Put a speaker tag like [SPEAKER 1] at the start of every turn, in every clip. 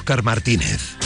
[SPEAKER 1] Óscar Martínez.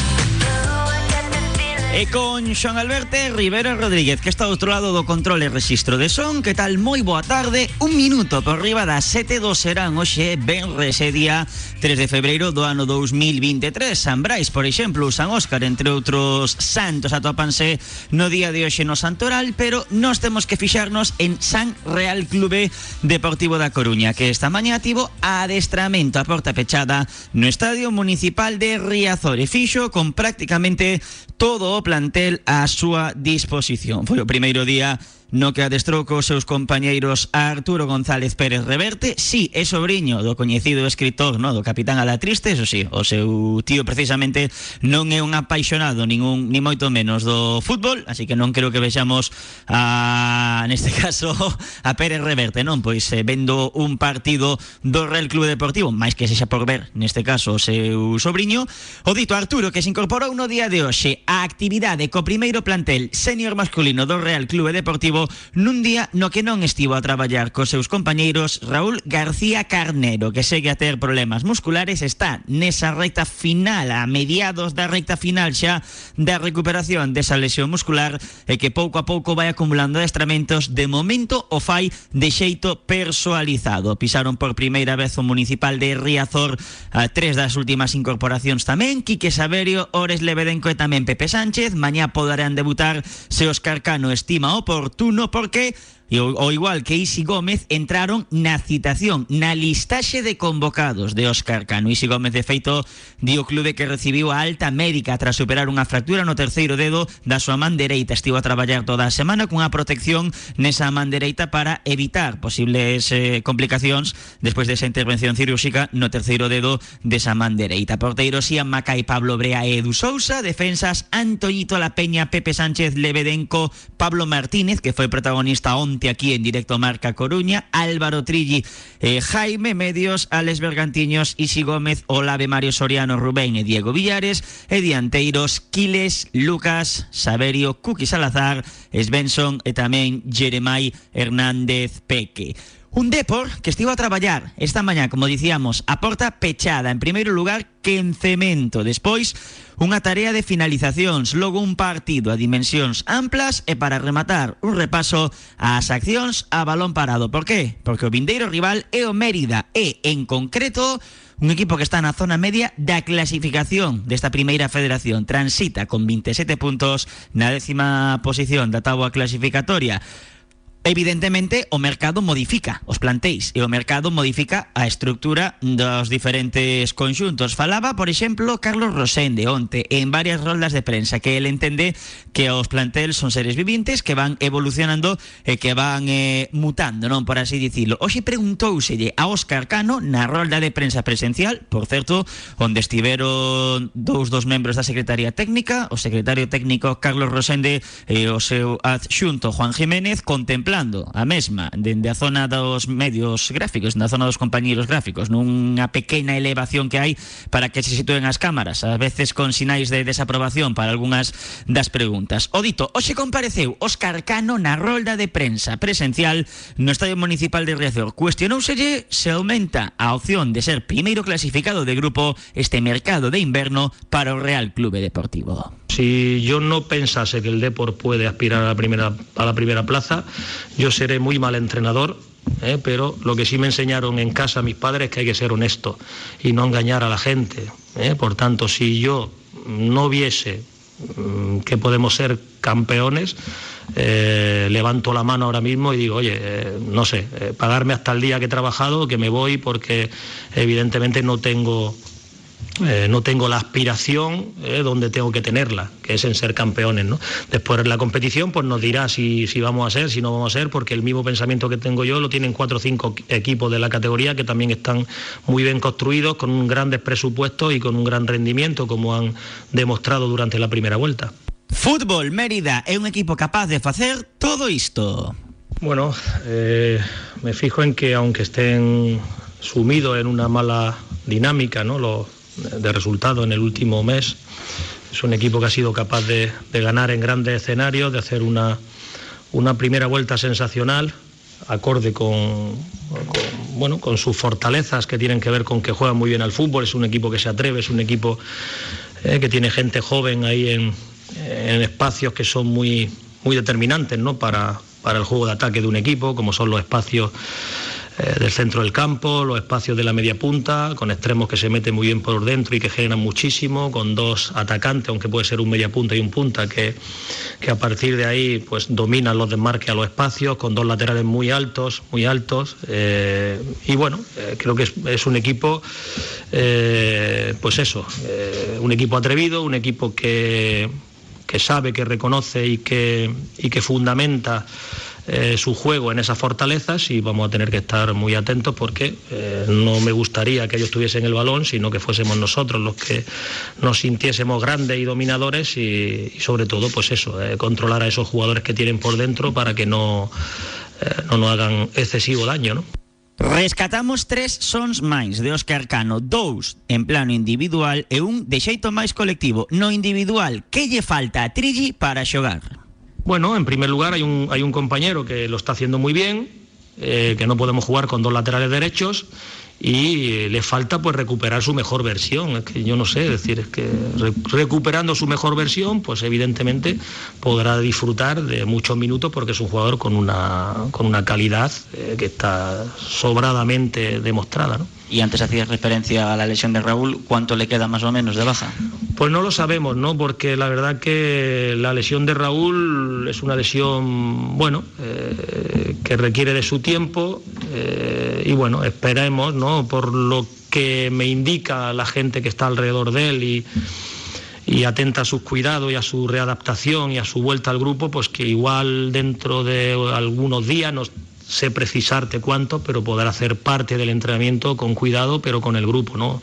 [SPEAKER 2] E con Xoan Alberto Rivera Rodríguez Que está ao outro lado do control e registro de son. Que tal? Moi boa tarde. Un minuto por riba das 7 do serán Oxe, ben ese día 3 de febreiro do ano 2023 San Brais, por exemplo, San Óscar Entre outros santos atopanse No día de hoxe no Santoral Pero nos temos que fixarnos en San Real Clube Deportivo da Coruña Que esta mañá tivo adestramento a porta pechada No Estadio Municipal de Riazor. E fixo con prácticamente todo plantel á súa disposición. Foi o primeiro día no que adestrou cos seus compañeiros Arturo González Pérez Reverte, sí, é sobrinho do coñecido escritor, no, do Capitán Alatriste, eso sí, o seu tío precisamente non é un apaixonado ningún ni moito menos do fútbol, así que non creo que vexamos a neste caso a Pérez Reverte, non? Pois eh, vendo un partido do Real Clube Deportivo, máis que sexa por ver, neste caso o seu sobrinho, o dito Arturo que se incorporou no día de hoxe a actividade co primeiro plantel senior masculino do Real Clube Deportivo nun día no que non estivo a traballar cos seus compañeiros Raúl García Carnero, que segue a ter problemas musculares, está nesa recta final, a mediados da recta final xa da recuperación desa lesión muscular e que pouco a pouco vai acumulando adestramentos, de momento o fai de xeito persoalizado. Pisaron por primeira vez o municipal de Riazor a tres das últimas incorporacións tamén, Quique Saberio, Ores Lebedenco e tamén Pepe Sánchez. Mañá poderán debutar se Oscar Cano estima oportuno uno porque o, igual que Isi Gómez entraron na citación, na listaxe de convocados de Óscar Cano. Isi Gómez, de feito, di o clube que recibiu alta médica tras superar unha fractura no terceiro dedo da súa man dereita. Estivo a traballar toda a semana cunha protección nesa man dereita para evitar posibles eh, complicacións despois desa intervención cirúrxica no terceiro dedo desa man dereita. Porteiros Ian Macai, Pablo Brea e Edu Sousa. Defensas Antoñito La Peña, Pepe Sánchez, Lebedenco, Pablo Martínez, que foi protagonista onte Aquí en directo Marca Coruña, Álvaro Trilli, eh, Jaime Medios, Alex Bergantiños, Isi Gómez, Olave Mario Soriano, Rubén e Diego Villares, e dianteiros Quiles, Lucas, Saberio, Cuqui Salazar, Svensson e tamén Jeremai Hernández Peque. Un Depor que estivo a traballar esta mañá, como dicíamos, a porta pechada, en primeiro lugar, que en cemento. Despois, unha tarea de finalizacións, logo un partido a dimensións amplas e para rematar un repaso ás accións a balón parado. Por qué? Porque o rival é o Mérida e, en concreto, un equipo que está na zona media da clasificación desta primeira federación. Transita con 27 puntos na décima posición da táboa clasificatoria. Evidentemente, o mercado modifica os plantéis e o mercado modifica a estructura dos diferentes conxuntos. Falaba, por exemplo, Carlos Rosende onte en varias roldas de prensa que ele entende que os plantéis son seres vivintes que van evolucionando e que van eh, mutando, non por así dicilo. Hoxe preguntouselle a Óscar Cano na rolda de prensa presencial, por certo, onde estiveron dous dos membros da Secretaría Técnica, o secretario técnico Carlos Rosende e o seu adxunto Juan Jiménez, contemplar contemplando a mesma dende a zona dos medios gráficos, na zona dos compañeiros gráficos, nunha pequena elevación que hai para que se sitúen as cámaras, a veces con sinais de desaprobación para algunhas das preguntas. O dito, hoxe compareceu Óscar Cano na rolda de prensa presencial no Estadio Municipal de Riazor. Cuestionouselle se aumenta a opción de ser primeiro clasificado de grupo este mercado de inverno para o Real Clube Deportivo.
[SPEAKER 3] Si yo no pensase que el Depor puede aspirar a la primera, a la primera plaza, yo seré muy mal entrenador, ¿eh? pero lo que sí me enseñaron en casa mis padres es que hay que ser honesto y no engañar a la gente. ¿eh? Por tanto, si yo no viese mm, que podemos ser campeones, eh, levanto la mano ahora mismo y digo, oye, no sé, pagarme hasta el día que he trabajado, que me voy porque evidentemente no tengo eh, no tengo la aspiración eh, donde tengo que tenerla, que es en ser campeones. ¿no? Después la competición pues nos dirá si, si vamos a ser, si no vamos a ser, porque el mismo pensamiento que tengo yo lo tienen cuatro o cinco equipos de la categoría que también están muy bien construidos, con un grandes presupuestos y con un gran rendimiento, como han demostrado durante la primera vuelta.
[SPEAKER 2] Fútbol Mérida é un equipo capaz de facer todo isto.
[SPEAKER 3] Bueno, eh, me fijo en que aunque estén sumidos en una mala dinámica, ¿no? Los, de resultado en el último mes. Es un equipo que ha sido capaz de, de ganar en grandes escenarios, de hacer una, una primera vuelta sensacional, acorde con, con bueno, con sus fortalezas que tienen que ver con que juegan muy bien al fútbol, es un equipo que se atreve, es un equipo eh, que tiene gente joven ahí en, espacios que son muy, muy determinantes ¿no? para, para el juego de ataque de un equipo, como son los espacios eh, del centro del campo, los espacios de la media punta, con extremos que se meten muy bien por dentro y que generan muchísimo, con dos atacantes, aunque puede ser un media punta y un punta, que, a partir de ahí pues dominan los desmarques a los espacios, con dos laterales muy altos, muy altos. Eh, y bueno, eh, creo que es, un equipo, pues eso, un equipo atrevido, un equipo que, que sabe, que reconoce y que, y que fundamenta eh, su juego en esas fortalezas y vamos a tener que estar muy atentos porque eh, no me gustaría que ellos tuviesen el balón, sino que fuésemos nosotros los que nos sintiésemos grandes y dominadores y, sobre todo, pues eso, eh, controlar a esos jugadores que tienen por dentro para que no, no nos hagan excesivo daño, ¿no?
[SPEAKER 2] Rescatamos tres sons máis de Óscar Cano, dous en plano individual e un de xeito máis colectivo. No individual, que lle falta a para xogar?
[SPEAKER 3] Bueno, en primer lugar hay un, hay un compañero que lo está haciendo muy bien, eh, que no podemos jugar con dos laterales derechos y le falta pues recuperar su mejor versión. Es que yo no sé, decir, es que recuperando su mejor versión, pues evidentemente podrá disfrutar de muchos minutos porque es un jugador con una, con una calidad eh, que está sobradamente demostrada.
[SPEAKER 2] Y antes hacías referencia a la lesión de Raúl, ¿cuánto le queda más o menos de baja?
[SPEAKER 3] Pues no lo sabemos, ¿no? Porque la verdad que la lesión de Raúl es una lesión, bueno, eh, que requiere de su tiempo eh, y bueno, esperemos, ¿no? Por lo que me indica la gente que está alrededor de él y y atenta a sus cuidados y a su readaptación y a su vuelta al grupo, pues que igual dentro de algunos días nos sé precisarte cuánto, pero poder hacer parte del entrenamiento con cuidado, pero con el grupo, ¿no?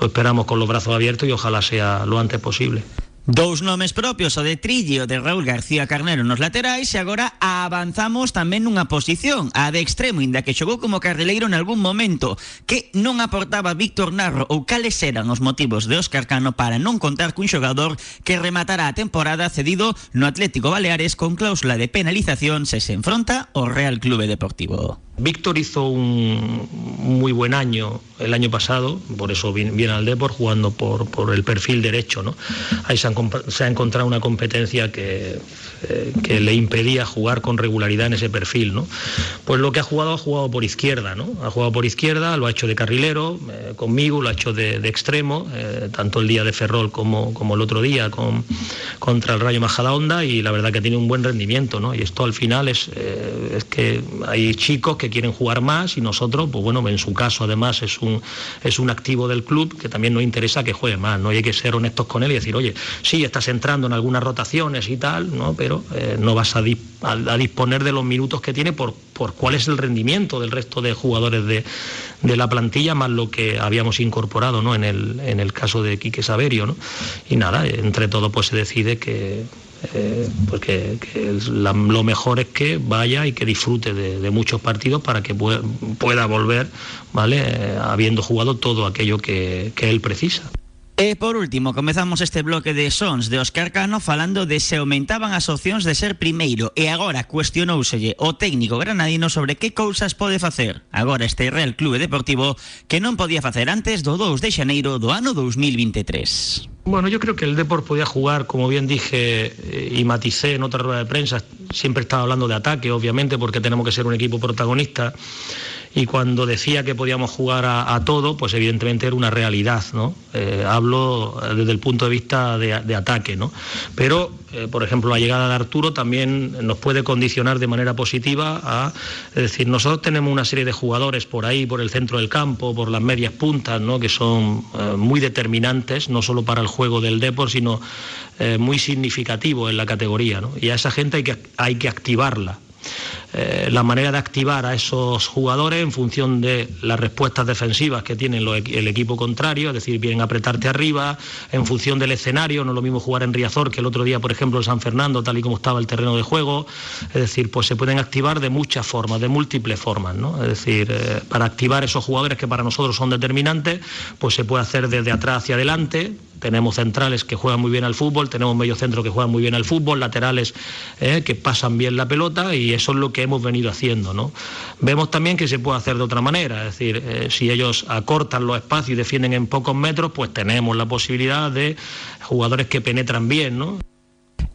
[SPEAKER 3] Lo esperamos con los brazos abiertos y ojalá sea lo antes posible.
[SPEAKER 2] Dous nomes propios, o de Trilli o de Raúl García Carnero nos laterais e agora avanzamos tamén nunha posición, a de extremo, inda que xogou como carrileiro en algún momento, que non aportaba Víctor Narro ou cales eran os motivos de Óscar Cano para non contar cun xogador que rematará a temporada cedido no Atlético Baleares con cláusula de penalización se se enfronta ao Real Clube Deportivo.
[SPEAKER 3] Víctor hizo un muy buen año el año pasado, por eso viene, al Depor jugando por, por, el perfil derecho. ¿no? Ahí se, ha encontrado una competencia que, eh, que, le impedía jugar con regularidad en ese perfil. ¿no? Pues lo que ha jugado, ha jugado por izquierda. ¿no? Ha jugado por izquierda, lo ha hecho de carrilero eh, conmigo, lo ha hecho de, extremo, eh, tanto el día de Ferrol como, como el otro día con, contra el Rayo Majadahonda y la verdad que tiene un buen rendimiento. ¿no? Y esto al final es, es que hay chicos que quieren jugar más y nosotros, pues bueno, en su caso además es un, es un activo del club que también nos interesa que juegue más, ¿no? hay que ser honestos con él y decir, oye, sí, estás entrando en algunas rotaciones y tal, ¿no? Pero eh, no vas a, disponer de los minutos que tiene por, por cuál es el rendimiento del resto de jugadores de, de la plantilla, más lo que habíamos incorporado ¿no? en, el, en el caso de Quique Saverio. ¿no? Y nada, entre todo pues se decide que eh, lo mejor es que vaya y que disfrute de, muchos partidos para que pueda, volver, ¿vale? Eh, habiendo jugado todo aquello que él precisa.
[SPEAKER 2] E por último, comezamos este bloque de sons de Óscar Cano falando de se aumentaban as opcións de ser primeiro. E agora cuestionouselle o técnico granadino sobre que cousas pode facer. Agora este Real Clube Deportivo que non podía facer antes do 2 de xaneiro do ano 2023.
[SPEAKER 3] Bueno, yo creo que el Deport podía jugar, como bien dije eh, y maticé en otra rueda de prensa, siempre estaba hablando de ataque, obviamente, porque tenemos que ser un equipo protagonista y cuando decía que podíamos jugar a, todo, pues evidentemente era una realidad, ¿no? Eh, hablo eh, desde el punto de vista de, ataque, ¿no? Pero, eh, por ejemplo, la llegada de Arturo también nos puede condicionar de manera positiva a, es decir, nosotros tenemos una serie de jugadores por ahí, por el centro del campo, por las medias puntas, ¿no? Que son muy determinantes, no solo para el juego del deporte, sino muy significativos en la categoría, ¿no? Y a esa gente hay que, hay que activarla. Eh, la manera de activar a esos jugadores en función de las respuestas defensivas que tiene el equipo contrario, es decir, vienen apretarte arriba, en función del escenario, no es lo mismo jugar en Riazor que el otro día, por ejemplo, en San Fernando, tal y como estaba el terreno de juego, es decir, pues se pueden activar de muchas formas, de múltiples formas, ¿no? Es decir, eh, para activar esos jugadores que para nosotros son determinantes, pues se puede hacer desde atrás hacia adelante, tenemos centrales que juegan muy bien al fútbol, tenemos medio centro que juegan muy bien al fútbol, laterales eh, que pasan bien la pelota y eso es lo que hemos venido haciendo. ¿no? Vemos también que se puede hacer de otra manera, es decir, eh, si ellos acortan los espacios y defienden en pocos metros, pues tenemos la posibilidad de jugadores que penetran bien. ¿no?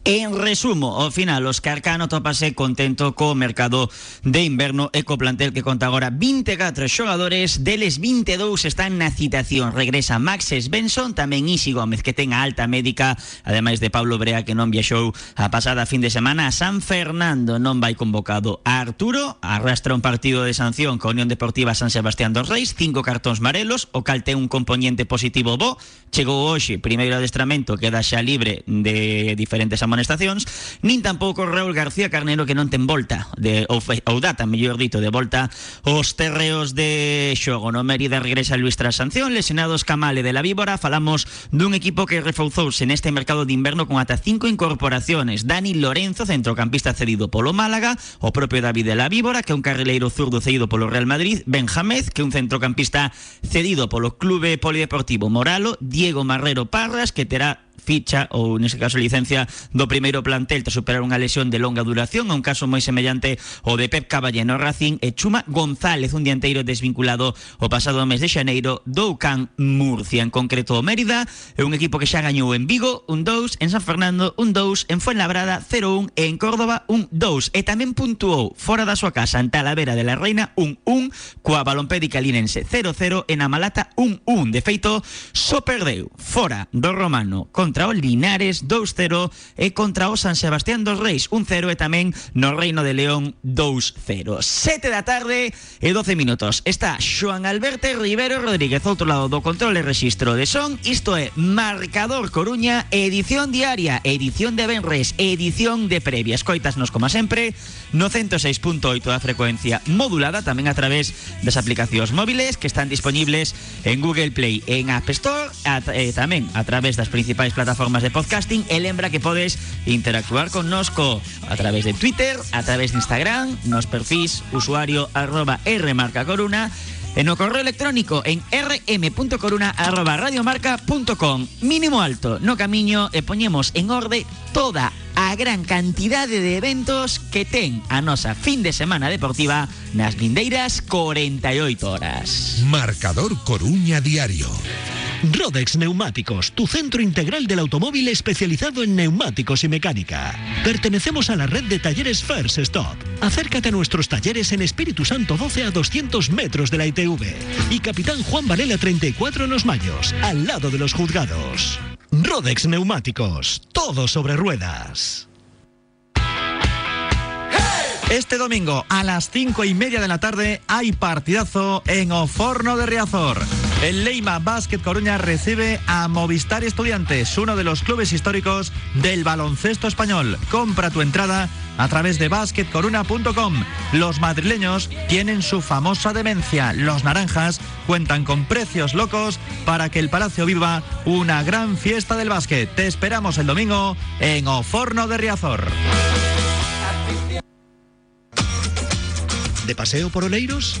[SPEAKER 2] En resumo, ao final, os Carcano topase contento co mercado de inverno e plantel que conta agora 24 xogadores, deles 22 están na citación. Regresa Max Svensson, tamén Isi Gómez, que ten a alta médica, ademais de Pablo Brea, que non viaxou a pasada fin de semana a San Fernando, non vai convocado. A Arturo arrastra un partido de sanción co Unión Deportiva San Sebastián dos Reis, cinco cartóns marelos, o cal un componente positivo bo, chegou hoxe, primeiro adestramento, queda xa libre de diferentes amonestacións nin tampouco Raúl García Carnero que non ten volta de ou, data, mellor dito, de volta os terreos de xogo. No Mérida regresa Luis tras sanción, lesionados Camale de la Víbora, falamos dun equipo que reforzouse neste mercado de inverno con ata cinco incorporaciones. Dani Lorenzo, centrocampista cedido polo Málaga, o propio David de la Víbora, que é un carrileiro zurdo cedido polo Real Madrid, Benjamez, que é un centrocampista cedido polo Clube Polideportivo Moralo, Diego Marrero Parras, que terá ficha ou nese caso licencia do primeiro plantel tras superar unha lesión de longa duración, un caso moi semellante ao de Pep Caballeno Racing e Chuma González, un dianteiro desvinculado o pasado mes de xaneiro do Can Murcia, en concreto o Mérida, é un equipo que xa gañou en Vigo un 2, en San Fernando un 2, en Fuenlabrada 0-1 e en Córdoba un 2 e tamén puntuou fora da súa casa en Talavera de la Reina un 1 coa Balompédica Linense 0-0 en Amalata un 1. De feito, só perdeu fora do Romano contra contra Linares 2-0 e contra o San Sebastián dos Reis 1-0 e tamén no Reino de León 2-0. 7 da tarde e 12 minutos. Está Xoan Alberto Rivero Rodríguez outro lado do control e registro de son. Isto é Marcador Coruña, edición diaria, edición de Benres, edición de previa. Escoitasnos como sempre no 106.8 da frecuencia modulada tamén a través das aplicacións móviles que están disponibles en Google Play en App Store e tamén a través das principais plataformas de podcasting e lembra que podes interactuar con nosco a través de Twitter, a través de Instagram, nos perfis usuario arroba rmarcacoruna en no correo electrónico en rm.coruna arroba radiomarca.com Mínimo alto, no camiño e en orde toda a gran cantidade de eventos que ten a nosa fin de semana deportiva nas lindeiras 48 horas.
[SPEAKER 1] Marcador Coruña Diario.
[SPEAKER 4] Rodex Neumáticos, tu centro integral del automóvil especializado en neumáticos y mecánica. Pertenecemos a la red de talleres First Stop. Acércate a nuestros talleres en Espíritu Santo 12 a 200 metros de la ITV y Capitán Juan Varela 34 en Los Mayos, al lado de los juzgados. Rodex Neumáticos, todo sobre ruedas.
[SPEAKER 5] Este domingo a las cinco y media de la tarde hay partidazo en Oforno de Riazor. El Leima Basket Coruña recibe a Movistar Estudiantes, uno de los clubes históricos del baloncesto español. Compra tu entrada a través de basketcoruna.com. Los madrileños tienen su famosa demencia. Los naranjas cuentan con precios locos para que el Palacio viva una gran fiesta del básquet. Te esperamos el domingo en Oforno de Riazor.
[SPEAKER 4] ¿De paseo por Oleiros?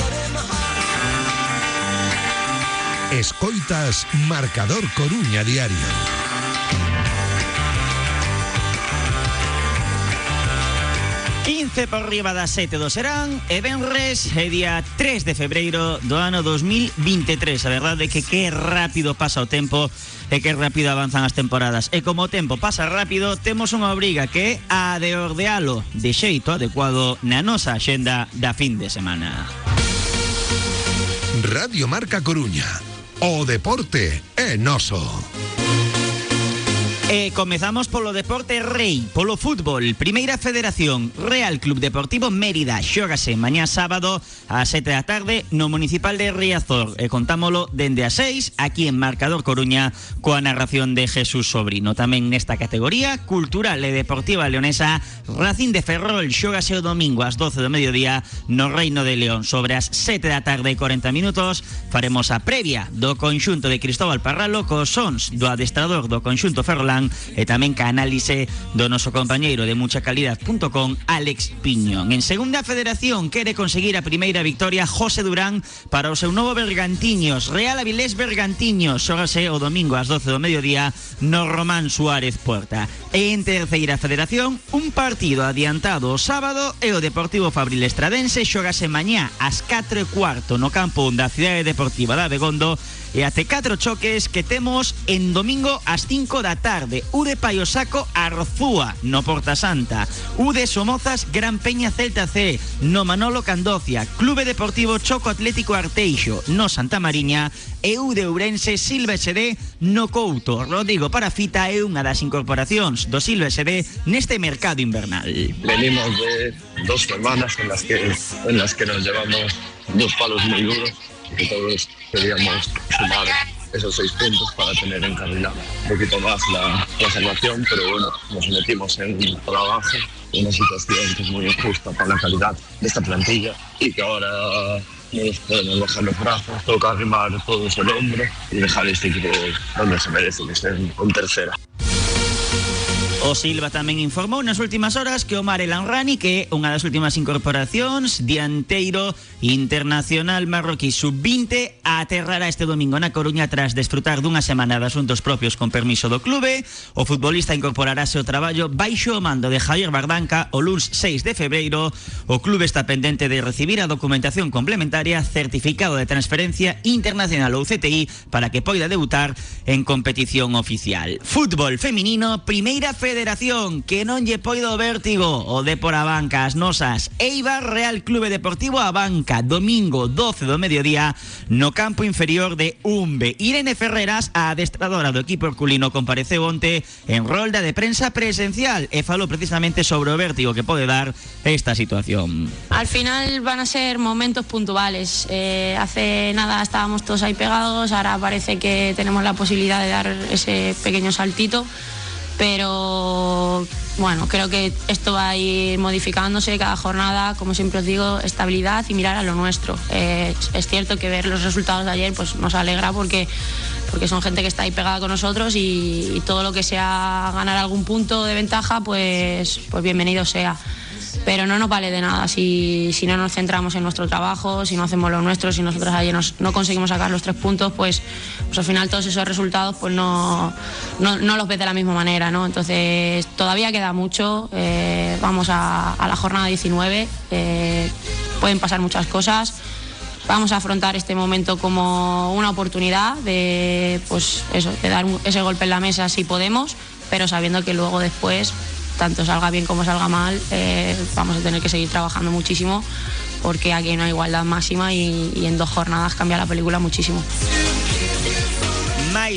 [SPEAKER 1] Escoitas Marcador Coruña Diario.
[SPEAKER 2] por riba das 7 do serán e Benres é día 3 de febreiro do ano 2023 A verdade é que que rápido pasa o tempo e que rápido avanzan as temporadas E como o tempo pasa rápido, temos unha obriga que é a de ordealo de xeito adecuado na nosa axenda da fin de semana
[SPEAKER 1] Radio Marca Coruña. O deporte é noso.
[SPEAKER 2] E comezamos polo deporte rei, polo fútbol. Primeira Federación, Real Club Deportivo Mérida. Xógase mañá sábado a 7 da tarde no Municipal de Riazor. E contámolo dende a 6 aquí en Marcador Coruña coa narración de Jesús Sobrino. Tamén nesta categoría, cultural e deportiva leonesa, Racín de Ferrol xógase o domingo ás 12 do mediodía no Reino de León. Sobre as 7 da tarde e 40 minutos faremos a previa do conxunto de Cristóbal Parralo cos sons do adestrador do conxunto Ferrolán e tamén ca análise do noso compañeiro de muchacalidad.com Alex Piñón. En segunda federación quere conseguir a primeira victoria José Durán para o seu Bergantiños. Real Avilés Bergantiños xógase o domingo ás 12 do mediodía no Román Suárez Puerta. En terceira federación, un partido adiantado sábado e Deportivo Fabril Estradense xógase mañá ás 4 e cuarto no campo da Cidade Deportiva da Begondo e até 4 choques que temos en domingo ás 5 da tarde. U de Paiosaco Arzúa no Porta Santa. U de Somozas Gran Peña Celta C no Manolo Candocia. Clube Deportivo Choco Atlético Arteixo no Santa Mariña e U de Ourense Silva SD no Couto. Rodrigo Parafita é unha das incorporacións do Silva SD neste mercado invernal.
[SPEAKER 6] Venimos de dos semanas en las que, en las que nos llevamos dos palos muy duros que todos queríamos sumar esos seis puntos para tener encarrilada un poquito más la, la pero bueno, nos metimos en por abajo, una situación que es muy injusta para la calidad de esta plantilla y que ahora no nos podemos bajar los brazos, toca arrimar todos el hombro y dejar este equipo donde se merece, que esté en tercera.
[SPEAKER 2] O Silva tamén informou nas últimas horas que Omar Elanrani, que é unha das últimas incorporacións, dianteiro internacional marroquí sub-20, aterrará este domingo na Coruña tras desfrutar dunha semana de asuntos propios con permiso do clube. O futbolista incorporarase ao traballo baixo o mando de Javier Bardanca o luns 6 de febreiro. O clube está pendente de recibir a documentación complementaria certificado de transferencia internacional ou CTI para que poida debutar en competición oficial. Fútbol feminino, primeira federación que non lle poido vértigo o de por a banca as nosas Eibar Real Clube Deportivo a domingo 12 do mediodía no campo inferior de Umbe. Irene Ferreras, a adestradora do equipo herculino compareceu onte en rolda de prensa presencial e falou precisamente sobre o vértigo que pode dar esta situación.
[SPEAKER 7] Al final van a ser momentos puntuales. Eh, hace nada estábamos todos ahí pegados, ahora parece que tenemos la posibilidad de dar ese pequeño saltito, pero bueno, creo que esto va a ir modificándose cada jornada, como siempre os digo, estabilidad y mirar a lo nuestro. Eh, es cierto que ver los resultados de ayer pues nos alegra porque porque son gente que está ahí pegada con nosotros y, y todo lo que sea ganar algún punto de ventaja, pues, pues bienvenido sea pero no nos vale de nada si, si no nos centramos en nuestro trabajo, si no hacemos lo nuestro, si nosotros ayer nos- no conseguimos sacar los tres puntos, pues, pues al final todos esos resultados pues no, no, no los ves de la misma manera, ¿no? Entonces todavía queda mucho, eh, vamos a, a la jornada 19, eh, pueden pasar muchas cosas. Vamos a afrontar este momento como una oportunidad de, pues eso, de dar ese golpe en la mesa si podemos, pero sabiendo que luego después, tanto salga bien como salga mal, eh, vamos a tener que seguir trabajando muchísimo porque aquí hay igualdad máxima y en dos jornadas cambia la película muchísimo.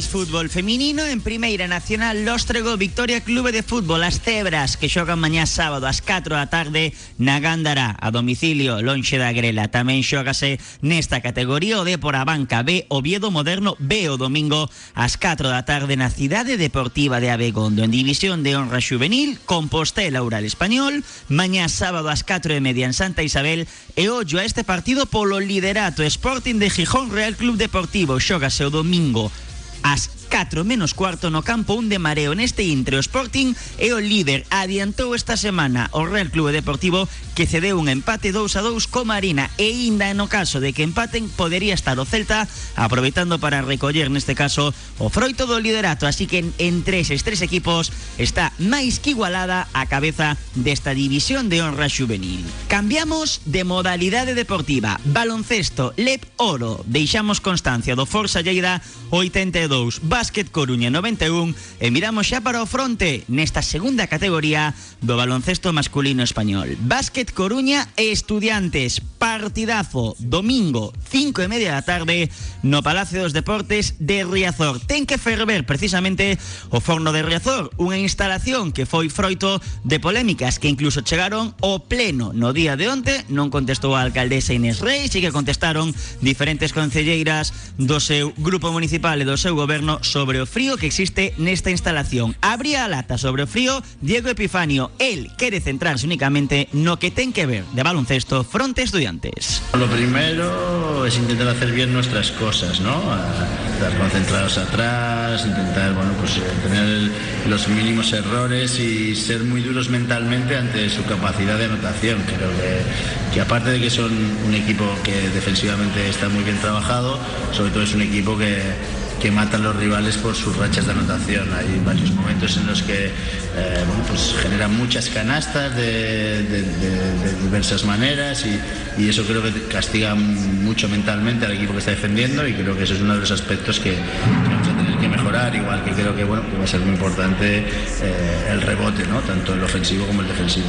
[SPEAKER 2] Fútbol feminino en Primeira Nacional Lóstrego Victoria Clube de Fútbol As Cebras que xogan mañá sábado ás 4 da tarde na Gándara a domicilio lonxe da Grela. Tamén xógase nesta categoría o de por a banca B Oviedo Moderno B o domingo ás 4 da tarde na Cidade Deportiva de Abegondo en División de Honra Juvenil Compostela Ural Español mañá sábado ás 4 e media en Santa Isabel e ollo a este partido polo liderato Sporting de Gijón Real Club Deportivo. Xógase o domingo ás 4 menos cuarto no campo un de mareo neste intre. O Sporting e o líder adiantou esta semana o Real Clube Deportivo que cedeu un empate 2 a 2 co Marina. E inda no caso de que empaten podería estar o Celta aproveitando para recoller neste caso o froito do liderato. Así que en- entre eses tres equipos está máis que igualada a cabeza desta división de honra juvenil cambiamos de modalidade deportiva. Baloncesto Lep Oro. Deixamos constancia do Forza Lleida 82 Básquet Coruña 91 e miramos xa para o fronte nesta segunda categoría do baloncesto masculino español. Básquet Coruña e Estudiantes, partidazo, domingo, 5 e media da tarde, no Palacio dos Deportes de Riazor. Ten que ferver precisamente o forno de Riazor, unha instalación que foi froito de polémicas que incluso chegaron ao pleno no día de onte, non contestou a alcaldesa Inés Reis e que contestaron diferentes concelleiras do seu grupo municipal e do seu goberno sobre frío que existe nesta instalación. Abría a lata sobre frío Diego Epifanio. El quere centrarse únicamente no que ten que ver de baloncesto fronte estudiantes.
[SPEAKER 8] Lo primero es intentar hacer bien nuestras cosas, ¿no? Estar concentrados atrás, intentar, bueno, pues tener los mínimos errores y ser muy duros mentalmente ante su capacidad de anotación. Creo que, que aparte de que son un equipo que defensivamente está muy bien trabajado, sobre todo es un equipo que, que matan los rivales por sus rachas de anotación. Hay varios momentos en los que eh, bueno, pues generan muchas canastas de, diversas maneras y, eso creo que castiga mucho mentalmente al equipo que está defendiendo y creo que eso es uno de los aspectos que, que vamos a tener que mejorar, igual que creo que, bueno, va a ser muy importante eh, el rebote, ¿no? tanto el ofensivo como el defensivo.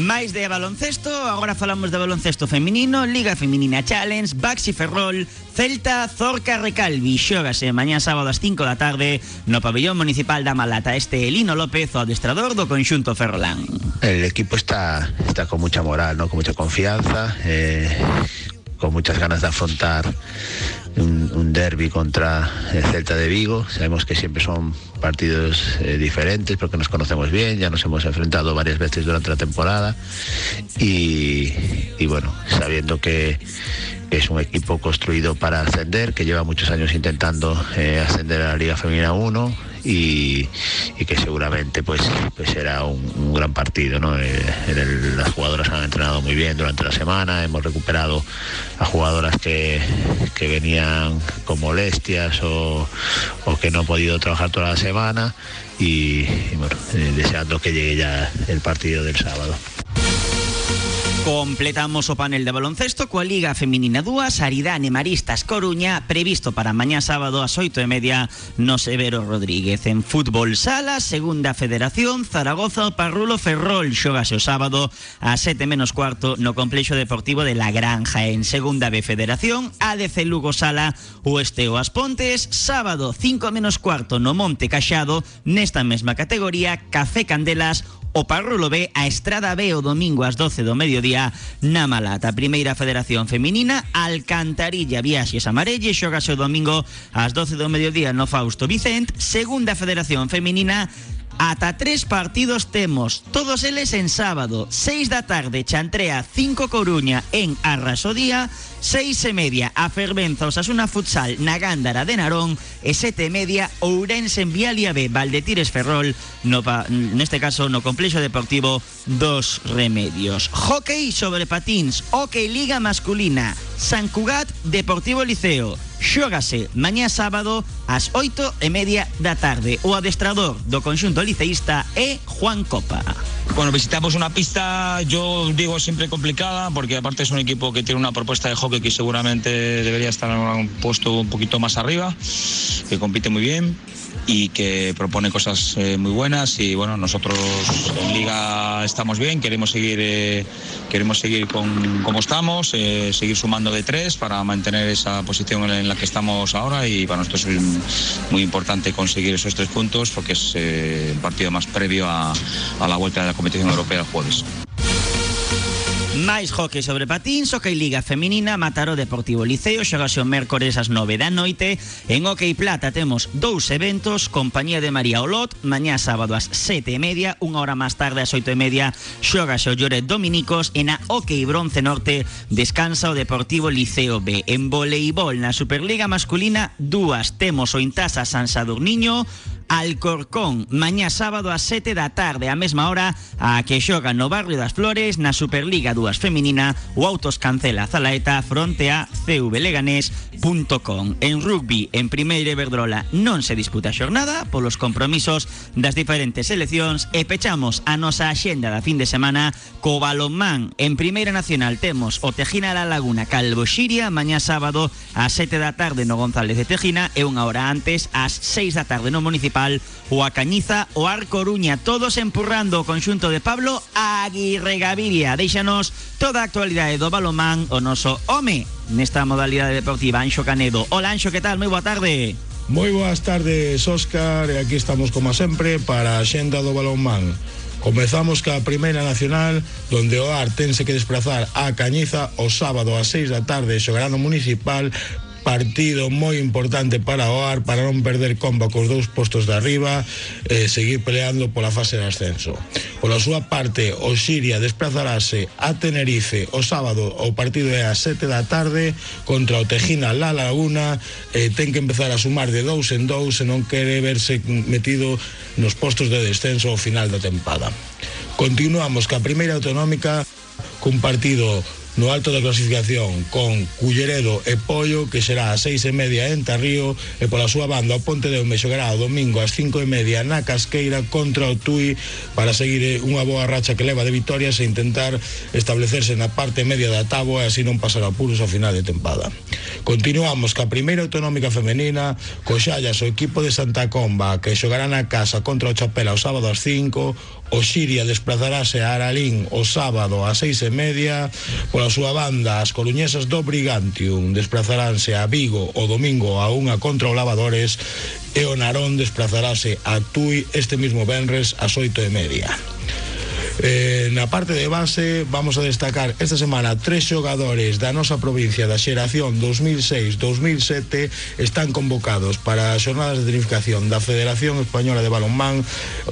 [SPEAKER 2] Máis de baloncesto, agora falamos de baloncesto feminino, Liga Feminina Challenge, Baxi Ferrol, Celta, Zorca Recalvi, xógase mañá sábado ás 5 da tarde no pabellón municipal da Malata. Este Elino López, o adestrador do conxunto Ferrolán.
[SPEAKER 9] El equipo está, está con mucha moral, ¿no? con mucha confianza, eh, con muchas ganas de afrontar un, un derby contra el Celta de Vigo. Sabemos que siempre son partidos eh, diferentes porque nos conocemos bien, ya nos hemos enfrentado varias veces durante la temporada y, bueno, sabiendo que, que, es un equipo construido para ascender, que lleva muchos años intentando eh, ascender a la Liga Femenina 1 y, que seguramente pues, pues será un, gran partido. ¿no? Eh, las jugadoras han entrenado muy bien durante la semana, hemos recuperado a jugadoras que, que venían con molestias o, o, que no han podido trabajar toda la semana y, eh, deseando que llegue ya el partido del sábado.
[SPEAKER 2] Completamos o panel de baloncesto coa Liga Feminina 2 Aridane Maristas Coruña previsto para mañá sábado ás 8 e media no Severo Rodríguez. En Fútbol Sala Segunda Federación Zaragoza o Parrulo Ferrol. Xogase o sábado a 7 menos cuarto no Complexo Deportivo de La Granja. En Segunda B Federación ADC Lugo Sala o Esteo As Pontes. Sábado 5 menos cuarto no Monte Caxado nesta mesma categoría Café Candelas O Parrulo B a Estrada B o domingo ás 12 do mediodía na Malata. Primeira Federación Feminina, Alcantarilla Viaxes Amarelle, xogase o domingo ás 12 do mediodía no Fausto Vicent. Segunda Federación Feminina, Ata tres partidos temos, todos eles en sábado, 6 da tarde, Chantrea, 5 Coruña en Arrasodía, 6 e media, a Fervenza, Osasuna Futsal, na Gándara de Narón, e 7 e media, Ourense en Vialia B, Valdetires Ferrol, no, neste caso no Complexo Deportivo dos Remedios. Hockey sobre patins, Hockey Liga Masculina, San Cugat Deportivo Liceo, xógase mañá sábado ás 8 e media da tarde. O adestrador do conxunto liceísta é Juan Copa.
[SPEAKER 10] Bueno, visitamos una pista, yo digo siempre complicada, porque aparte es un equipo que tiene una propuesta de hockey que seguramente debería estar en un puesto un poquito más arriba, que compite muy bien y que propone cosas eh, muy buenas. Y bueno nosotros en liga estamos bien queremos seguir eh, queremos seguir con como estamos eh, seguir sumando de tres para mantener esa posición en la que estamos ahora. Y para nosotros es muy importante conseguir esos tres puntos porque es un partido más previo a, a la vuelta de la competición europea el jueves
[SPEAKER 2] Máis hockey sobre patins, hockey liga feminina, Mataró Deportivo Liceo, xogase o mércores ás 9 da noite. En hockey plata temos dous eventos, Compañía de María Olot, mañá sábado ás 7 e media, unha hora máis tarde ás 8 e media, xogase o Lloret Dominicos, e na hockey bronce norte descansa o Deportivo Liceo B. En voleibol, na Superliga masculina, dúas temos o Intasa San Sadurniño, Alcorcón, mañá sábado a 7 da tarde, a mesma hora, a que xoga no barrio das Flores, na Superliga 2 feminina, o Autos cancela Zalaeta fronte a cvleganés.com. En rugby, en primeira Iberdrola, non se disputa a xornada polos compromisos das diferentes seleccións e a nosa axenda da fin de semana co balonmán. En Primeira Nacional temos o Tejina La Laguna Calvo Xiria, mañá sábado a 7 da tarde no González de Tejina e unha hora antes ás 6 da tarde no Municipal o a Cañiza o Ar Coruña, todos empurrando o conxunto de Pablo Aguirre Gaviria. Deixanos toda a actualidade do balomán o noso home nesta modalidade deportiva, Anxo Canedo. Hola Anxo, que tal? Moi boa tarde.
[SPEAKER 11] Moi boas tardes, Óscar, e aquí estamos como sempre para a xenda do balonmán. Comezamos ca Primeira Nacional, donde o Ar tense que desplazar a Cañiza o sábado a 6 da tarde xogará Municipal partido moi importante para o AR para non perder comba cos dous postos de arriba e eh, seguir peleando pola fase de ascenso. Pola súa parte, o Xiria desplazarase a Tenerife o sábado o partido é a 7 da tarde contra o Tejina La Laguna eh, ten que empezar a sumar de dous en dous e non quere verse metido nos postos de descenso ao final da tempada. Continuamos ca primeira autonómica cun partido no alto da clasificación con Culleredo e Pollo que será a seis e media en Tarrío e pola súa banda o Ponte de Ume xogará o domingo ás cinco e media na Casqueira contra o para seguir unha boa racha que leva de victorias e intentar establecerse na parte media da táboa e así non pasar apuros ao final de tempada. Continuamos ca primeira autonómica femenina co Xallas o equipo de Santa Comba que xogará na casa contra o Chapela o sábado ás 5 O Xiria desplazarase a Aralín o sábado a seis e media. Pola súa banda, as coruñesas do Brigantium desplazaránse a Vigo o domingo a unha contra o Lavadores e o Narón desplazarase a Tui este mismo venres ás oito e media. Eh, na parte de base vamos a destacar esta semana tres xogadores da nosa provincia da xeración 2006-2007 están convocados para as xornadas de tecnificación da Federación Española de Balonmán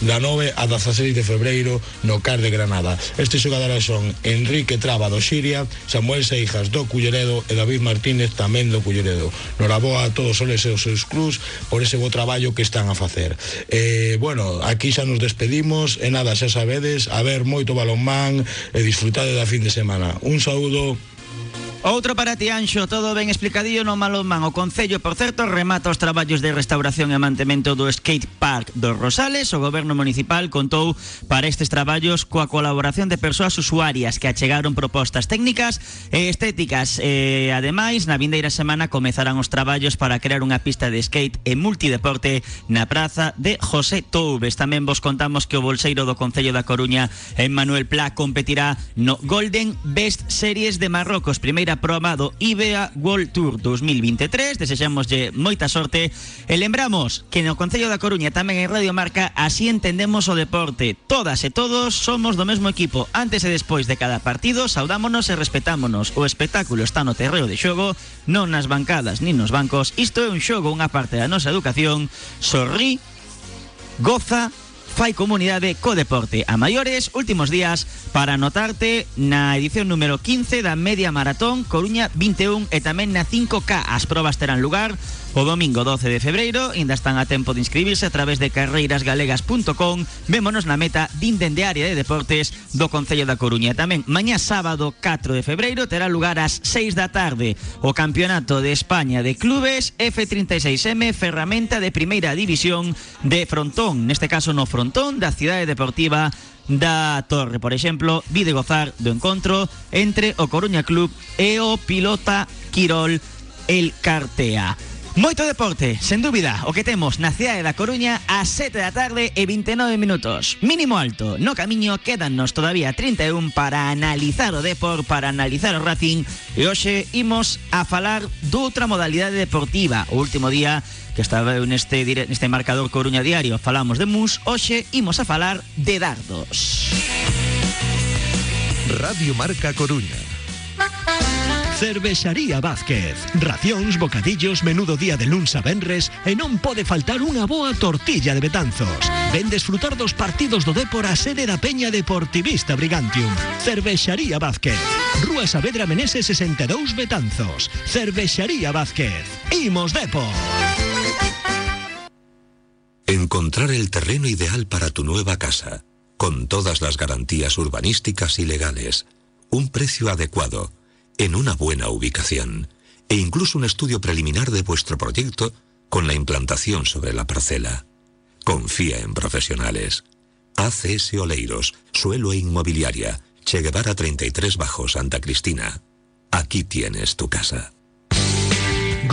[SPEAKER 11] da 9 a 16 de febreiro no CAR de Granada. Estes xogadores son Enrique Traba do Xiria, Samuel Seijas do Culleredo e David Martínez tamén do Culleredo. Noraboa a todos eles e os por ese bo traballo que están a facer. Eh, bueno, aquí xa nos despedimos e nada, xa sabedes, a ver ver moito balonmán e disfrutade da fin de semana. Un saúdo
[SPEAKER 2] Outro para ti, Anxo, todo ben explicadillo no Malomán. O Concello, por certo, remata os traballos de restauración e mantemento do Skate Park dos Rosales. O Goberno Municipal contou para estes traballos coa colaboración de persoas usuarias que achegaron propostas técnicas e estéticas. E, ademais, na vindeira semana comezarán os traballos para crear unha pista de skate e multideporte na praza de José Toubes. Tamén vos contamos que o bolseiro do Concello da Coruña, en Manuel Pla, competirá no Golden Best Series de Marrocos. Primeira primeira proba do IBEA World Tour 2023 Desexamoslle moita sorte. E lembramos que no Concello da Coruña tamén en Radio Marca Así entendemos o deporte. Todas e todos somos do mesmo equipo Antes e despois de cada partido. Saudámonos e respetámonos. O espectáculo está no terreo de xogo Non nas bancadas nin nos bancos. Isto é un xogo, unha parte da nosa educación. Sorrí, goza fai comunidade co deporte a maiores últimos días para anotarte na edición número 15 da Media Maratón Coruña 21 e tamén na 5K as probas terán lugar O domingo 12 de febreiro ainda están a tempo de inscribirse a través de carreirasgalegas.com Vémonos na meta dinden de área de deportes do Concello da Coruña Tamén mañá sábado 4 de febreiro terá lugar ás 6 da tarde O Campeonato de España de Clubes F36M Ferramenta de Primeira División de Frontón Neste caso no Frontón da Cidade Deportiva da Torre. Por exemplo, vide gozar do encontro entre o Coruña Club e o pilota Quirol El Cartea. Moito deporte, sen dúbida, o que temos na cidade da Coruña a 7 da tarde e 29 minutos. Mínimo alto, no camiño quedannos todavía 31 para analizar o Depor, para analizar o Racing e hoxe imos a falar doutra modalidade deportiva. Último día que estaba neste, neste marcador Coruña Diario falamos de mus, hoxe imos a falar de dardos.
[SPEAKER 1] Radio Marca Coruña
[SPEAKER 4] Cervexaría Vázquez. Racións, bocadillos, menudo día de luns a venres e non pode faltar unha boa tortilla de Betanzos. Ven desfrutar dos partidos do Depor a sede da Peña Deportivista Brigantium. Cervexaría Vázquez. Rúa Saavedra Menese 62 Betanzos. Cervexaría Vázquez. Imos Depor.
[SPEAKER 1] Encontrar el terreno ideal para tu nueva casa, con todas las garantías urbanísticas y legales, un precio adecuado, en una buena ubicación, e incluso un estudio preliminar de vuestro proyecto con la implantación sobre la parcela. Confía en profesionales. ACS Oleiros, Suelo e Inmobiliaria, Che Guevara 33 Bajo Santa Cristina. Aquí tienes tu casa.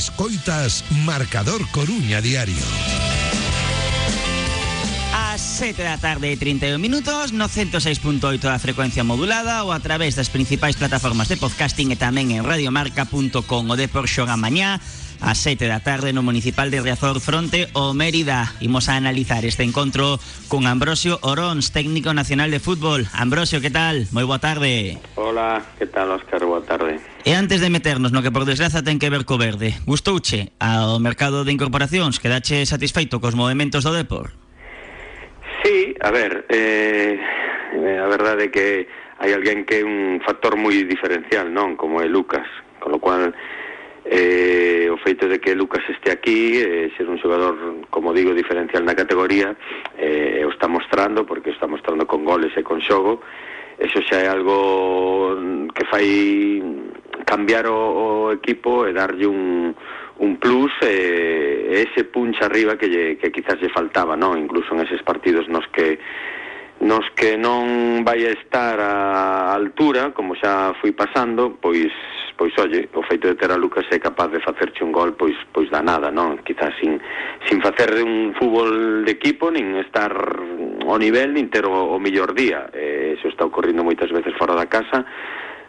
[SPEAKER 1] Escoitas Marcador Coruña Diario.
[SPEAKER 2] A 7 da tarde e 31 minutos no 106.8 da frecuencia modulada ou a través das principais plataformas de podcasting e tamén en radiomarca.com o de por xoga mañá a 7 da tarde no Municipal de Riazor fronte o Mérida. Imos a analizar este encontro con Ambrosio Orons, técnico nacional de fútbol. Ambrosio, que tal? Moi boa tarde.
[SPEAKER 12] Hola, que tal, Óscar? Boa tarde.
[SPEAKER 2] E antes de meternos no que por desgraza ten que ver co verde, gustouche ao mercado de incorporacións? Quedache satisfeito cos movimentos do Depor?
[SPEAKER 12] Sí, a ver, eh, a verdade é que hai alguén que é un factor moi diferencial, non? Como é Lucas, con lo cual eh, o feito de que Lucas este aquí eh, ser un xogador, como digo, diferencial na categoría eh, o está mostrando porque o está mostrando con goles e con xogo eso xa é algo mm, que fai cambiar o, o equipo e darlle un, un plus e eh, ese punch arriba que, lle, que quizás lle faltaba, ¿no? incluso en eses partidos nos que nos que non vai estar a altura, como xa fui pasando, pois pois olle, o feito de ter a Lucas é capaz de facerche un gol pois pois da nada, non? Quizás sin sin facer un fútbol de equipo nin estar ao nivel nin ter o, o mellor día. Eh, eso está ocorrindo moitas veces fora da casa.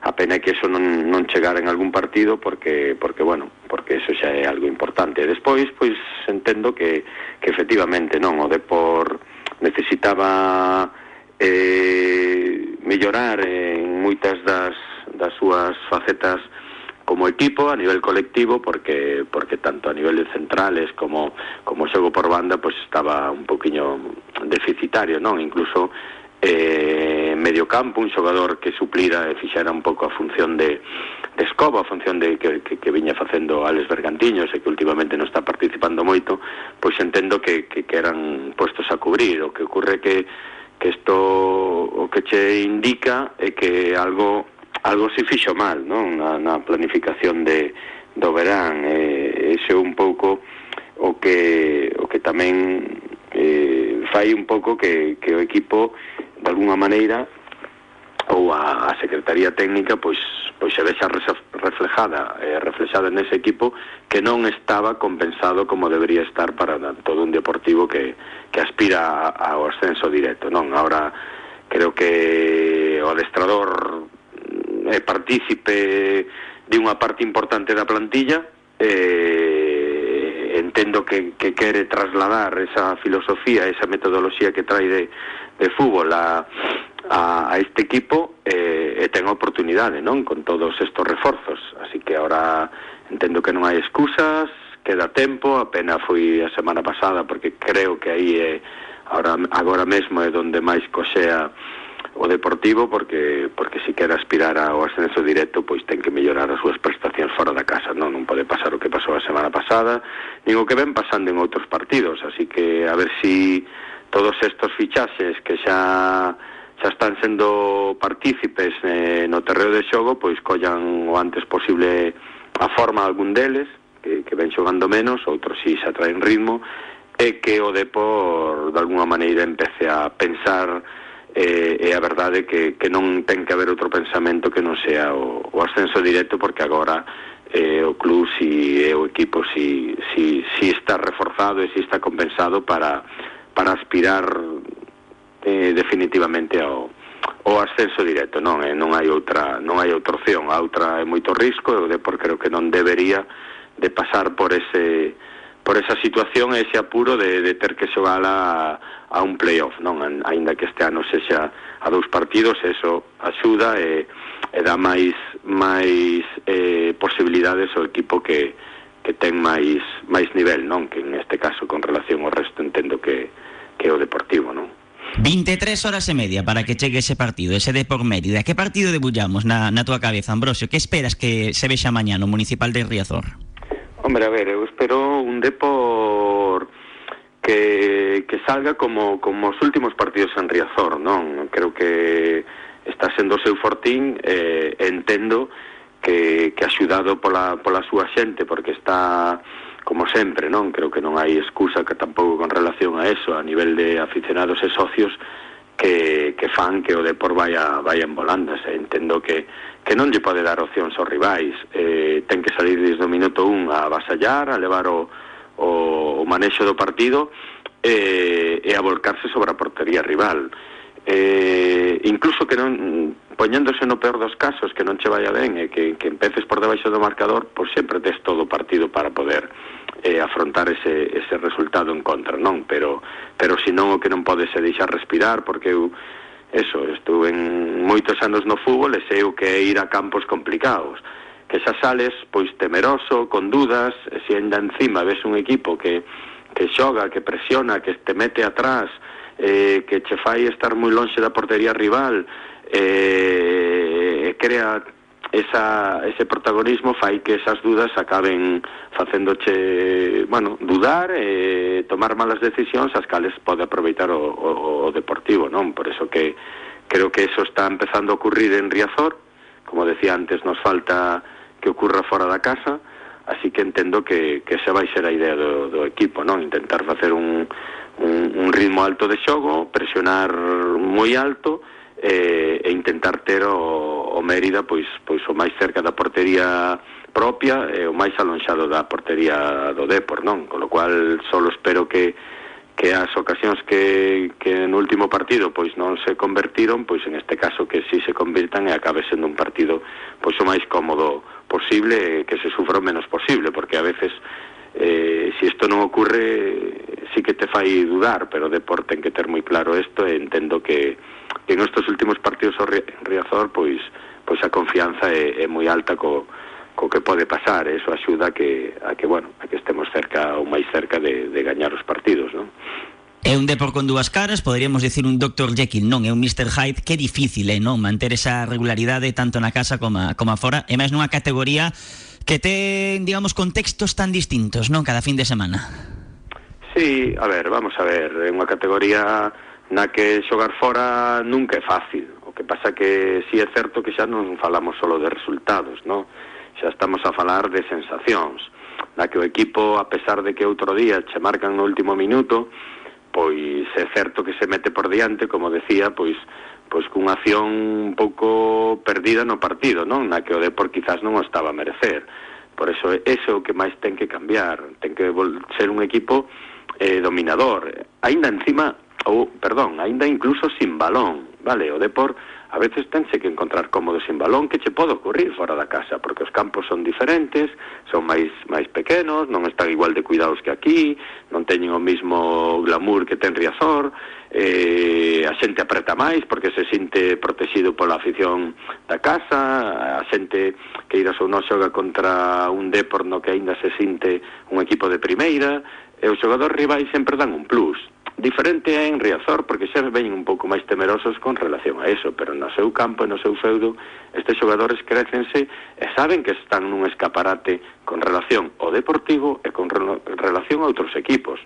[SPEAKER 12] A pena é que eso non, non chegara en algún partido porque, porque, bueno, porque eso xa é algo importante. Despois, pois, entendo que, que efectivamente, non, o Depor necesitaba eh, mellorar en moitas das, das súas facetas como equipo a nivel colectivo porque porque tanto a nivel de centrales como como xogo por banda pues estaba un poquiño deficitario, non? Incluso eh, medio campo, un xogador que suplira e fixera un pouco a función de, de escoba, a función de que, que, que viña facendo Alex Bergantiños e que últimamente non está participando moito, pois entendo que, que, que eran postos a cubrir, o que ocurre que que isto o que che indica é que algo algo se fixo mal, non? Na, na planificación de do verán, eh, ese un pouco o que o que tamén eh, fai un pouco que, que o equipo de alguna maneira ou a, Secretaría Técnica pois pois se vexa reflejada eh, reflexada nese equipo que non estaba compensado como debería estar para todo un deportivo que, que aspira ao ascenso directo non ahora creo que o adestrador é partícipe de unha parte importante da plantilla eh, entendo que, que quere trasladar esa filosofía, esa metodoloxía que trae de, de fútbol a, a, a este equipo eh, e ten oportunidade, non? Con todos estos reforzos. Así que ahora entendo que non hai excusas, queda tempo, apenas foi a semana pasada porque creo que aí é ahora agora mesmo é donde máis coxea o Deportivo porque porque se quer aspirar ao ascenso directo pois ten que mellorar as súas prestacións fora da casa, non, non pode pasar o que pasou a semana pasada, nin o que ven pasando en outros partidos, así que a ver si todos estos fichaxes que xa xa están sendo partícipes eh, no terreo de xogo, pois collan o antes posible a forma algún deles, que, que ven xogando menos, outros si xa traen ritmo, e que o Depor, de alguna maneira, empece a pensar eh, e a verdade que, que non ten que haber outro pensamento que non sea o, ascenso directo porque agora eh, o club si e o equipo si, si, si está reforzado e si está compensado para, para aspirar eh, definitivamente ao, o ascenso directo, non, eh, non hai outra non hai outra opción, a outra é moito risco e o Depor creo que non debería de pasar por ese por esa situación ese apuro de, de ter que xogala a, un playoff, non? Ainda que este ano sexa a dous partidos, eso axuda e, e dá máis máis eh, posibilidades ao equipo que, que ten máis máis nivel, non? Que en este caso con relación ao resto entendo que, que é o Deportivo, non?
[SPEAKER 2] 23 horas e media para que chegue ese partido, ese de por Mérida. Que partido debullamos na, na tua cabeza, Ambrosio? Que esperas que se vexa mañá no Municipal de Riazor?
[SPEAKER 12] Hombre, a ver, eu espero un Depor que, que salga como, como os últimos partidos en Riazor, non? Creo que está sendo seu fortín, eh, entendo que, que axudado pola, pola súa xente, porque está como sempre, non? Creo que non hai excusa que tampouco con relación a eso, a nivel de aficionados e socios, que, que fan que o Depor vaya, vaya en volandas. Entendo que que non lle pode dar opcións aos rivais eh, ten que salir desde o minuto un a avasallar, a levar o, o, o manexo do partido e, e a volcarse sobre a portería rival. Eh, incluso que non poñéndose no peor dos casos que non che vaya ben e que, que empeces por debaixo do marcador pois sempre tes todo o partido para poder eh, afrontar ese, ese resultado en contra non? Pero pero senón o que non podes é deixar respirar porque eu eso, estuve en moitos anos no fútbol e sei o que é ir a campos complicados. Que xa sales pois temeroso, con dudas, e se encima ves un equipo que, que xoga, que presiona, que te mete atrás, eh, que che fai estar moi lonxe da portería rival, eh, crea esa, ese protagonismo fai que esas dudas acaben facéndoche, bueno, dudar e tomar malas decisións as cales pode aproveitar o, o, o Deportivo, non? Por eso que creo que eso está empezando a ocurrir en Riazor, como decía antes, nos falta que ocurra fora da casa, así que entendo que, que esa vai ser a idea do, do equipo, non? Intentar facer un, un, un ritmo alto de xogo, presionar moi alto, e, e intentar ter o, o Mérida pois, pois o máis cerca da portería propia e o máis alonxado da portería do Depor, non? Con lo cual solo espero que que as ocasións que, que último partido pois non se convertiron, pois en este caso que si se convirtan e acabe sendo un partido pois o máis cómodo posible e que se sufra o menos posible, porque a veces eh, si isto non ocurre sí que te fai dudar, pero o Depor ten que ter moi claro isto e entendo que en estos últimos partidos o Riazor pois pois a confianza é, é moi alta co, co que pode pasar, eso axuda a que a que bueno, a que estemos cerca ou máis cerca de, de gañar os partidos, non?
[SPEAKER 2] É un Depor con dúas caras, poderíamos dicir un Dr. Jekyll, non, é un Mr. Hyde, que difícil, é, non, manter esa regularidade tanto na casa como, a, como fora, e máis nunha categoría que ten, digamos, contextos tan distintos, non, cada fin de semana.
[SPEAKER 12] Sí, a ver, vamos a ver, é unha categoría na que xogar fora nunca é fácil. O que pasa que sí é certo que xa non falamos solo de resultados, non? Xa estamos a falar de sensacións. Na que o equipo, a pesar de que outro día che marcan no último minuto, pois é certo que se mete por diante, como decía, pois pois cunha acción un pouco perdida no partido, non? Na que o Depor quizás non o estaba a merecer. Por eso eso que máis ten que cambiar, ten que ser un equipo eh, dominador. Ainda encima ou, perdón, aínda incluso sin balón, vale? O Depor a veces tense que encontrar cómodo sin balón que che pode ocurrir fora da casa, porque os campos son diferentes, son máis máis pequenos, non están igual de cuidados que aquí, non teñen o mismo glamour que ten Riazor, eh, a xente apreta máis porque se sinte protegido pola afición da casa, a xente que iras ou non xoga contra un Depor no que aínda se sinte un equipo de primeira, e os xogadores rivais sempre dan un plus Diferente en Riazor, porque xa veñen un pouco máis temerosos con relación a eso, pero no seu campo e no seu feudo, estes xogadores crecense e saben que están nun escaparate con relación ao deportivo e con relación a outros equipos.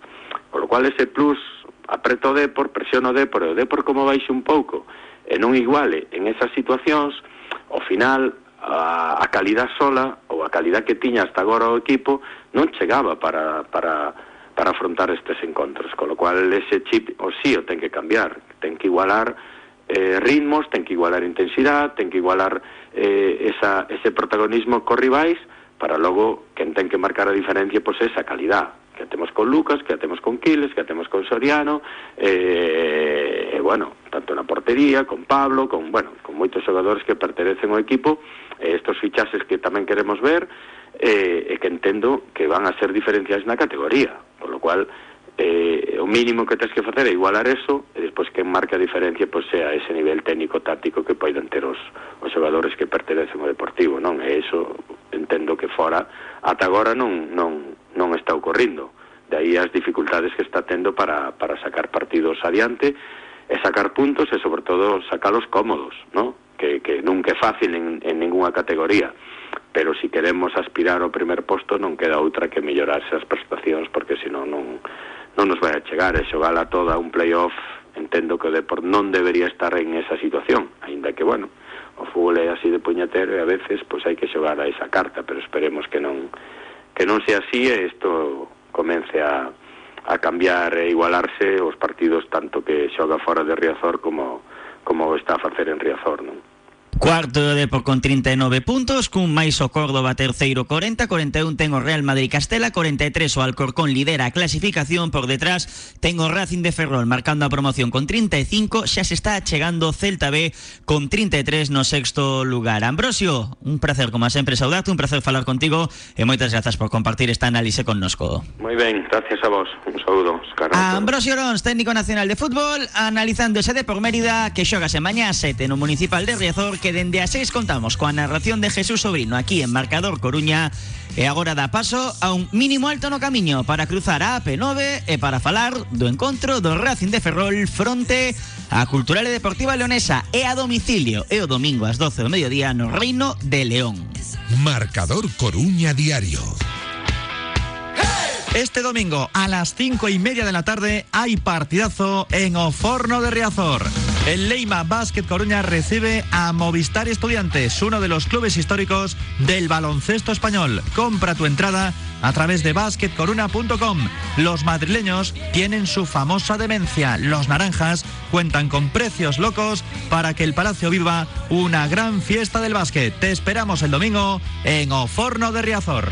[SPEAKER 12] Por lo cual ese plus apreto o Depor, presiono o Depor e o Depor como baixe un pouco e non iguale en esas situacións, ao final a, a calidad sola ou a calidad que tiña hasta agora o equipo non chegaba para, para para afrontar estes encontros, con lo cual ese chip o sí o ten que cambiar, ten que igualar eh, ritmos, ten que igualar intensidade, ten que igualar eh, esa, ese protagonismo co para logo quen ten que marcar a diferencia pois esa calidad que temos con Lucas, que temos con Quiles, que temos con Soriano, eh, e, bueno, tanto na portería, con Pablo, con, bueno, con moitos xogadores que pertenecen ao equipo, e estos fichases que tamén queremos ver, eh, e que entendo que van a ser diferenciais na categoría, por lo cual eh, o mínimo que tens que facer é igualar eso e despois que marca a diferencia pois sea ese nivel técnico táctico que poidan ter os, os que pertenecen ao Deportivo non e eso entendo que fora ata agora non, non, non está ocorrindo de aí as dificultades que está tendo para, para sacar partidos adiante e sacar puntos e sobre todo sacalos cómodos non? Que, nunca é fácil en, en ninguna categoría pero se si queremos aspirar ao primer posto non queda outra que mellorarse as prestacións porque senón non, non nos vai a chegar e xogala toda un playoff entendo que o Depor non debería estar en esa situación aínda que bueno o fútbol é así de puñetero e a veces pois hai que xogar a esa carta pero esperemos que non que non sea así e isto comence a, a cambiar e igualarse os partidos tanto que xoga fora de Riazor como como está a facer en Riazor non?
[SPEAKER 2] Cuarto de por con 39 puntos, cun máis o Córdoba terceiro 40, 41 ten o Real Madrid Castela, 43 o Alcorcón lidera a clasificación, por detrás ten o Racing de Ferrol marcando a promoción con 35, xa se está chegando Celta B con 33 no sexto lugar. Ambrosio, un placer como sempre saudarte, un placer falar contigo e moitas grazas por compartir esta análise connosco.
[SPEAKER 12] Moi ben, gracias a vos. Un saúdo.
[SPEAKER 2] A Ambrosio Rons, técnico nacional de fútbol, analizando ese de por Mérida que xogase mañá 7 no Municipal de Riazor que dende a 6 contamos coa narración de Jesús Sobrino aquí en Marcador Coruña e agora dá paso a un mínimo alto no camiño para cruzar a AP9 e para falar do encontro do Racing de Ferrol fronte a Cultural e Deportiva Leonesa e a domicilio e o domingo ás 12 do mediodía no Reino de León.
[SPEAKER 1] Marcador Coruña Diario.
[SPEAKER 5] Este domingo a las cinco y media de la tarde hay partidazo en Oforno de Riazor. El Leima Basket Coruña recibe a Movistar Estudiantes, uno de los clubes históricos del baloncesto español. Compra tu entrada a través de basketcoruna.com. Los madrileños tienen su famosa demencia. Los naranjas cuentan con precios locos para que el Palacio viva una gran fiesta del básquet. Te esperamos el domingo en Oforno de Riazor.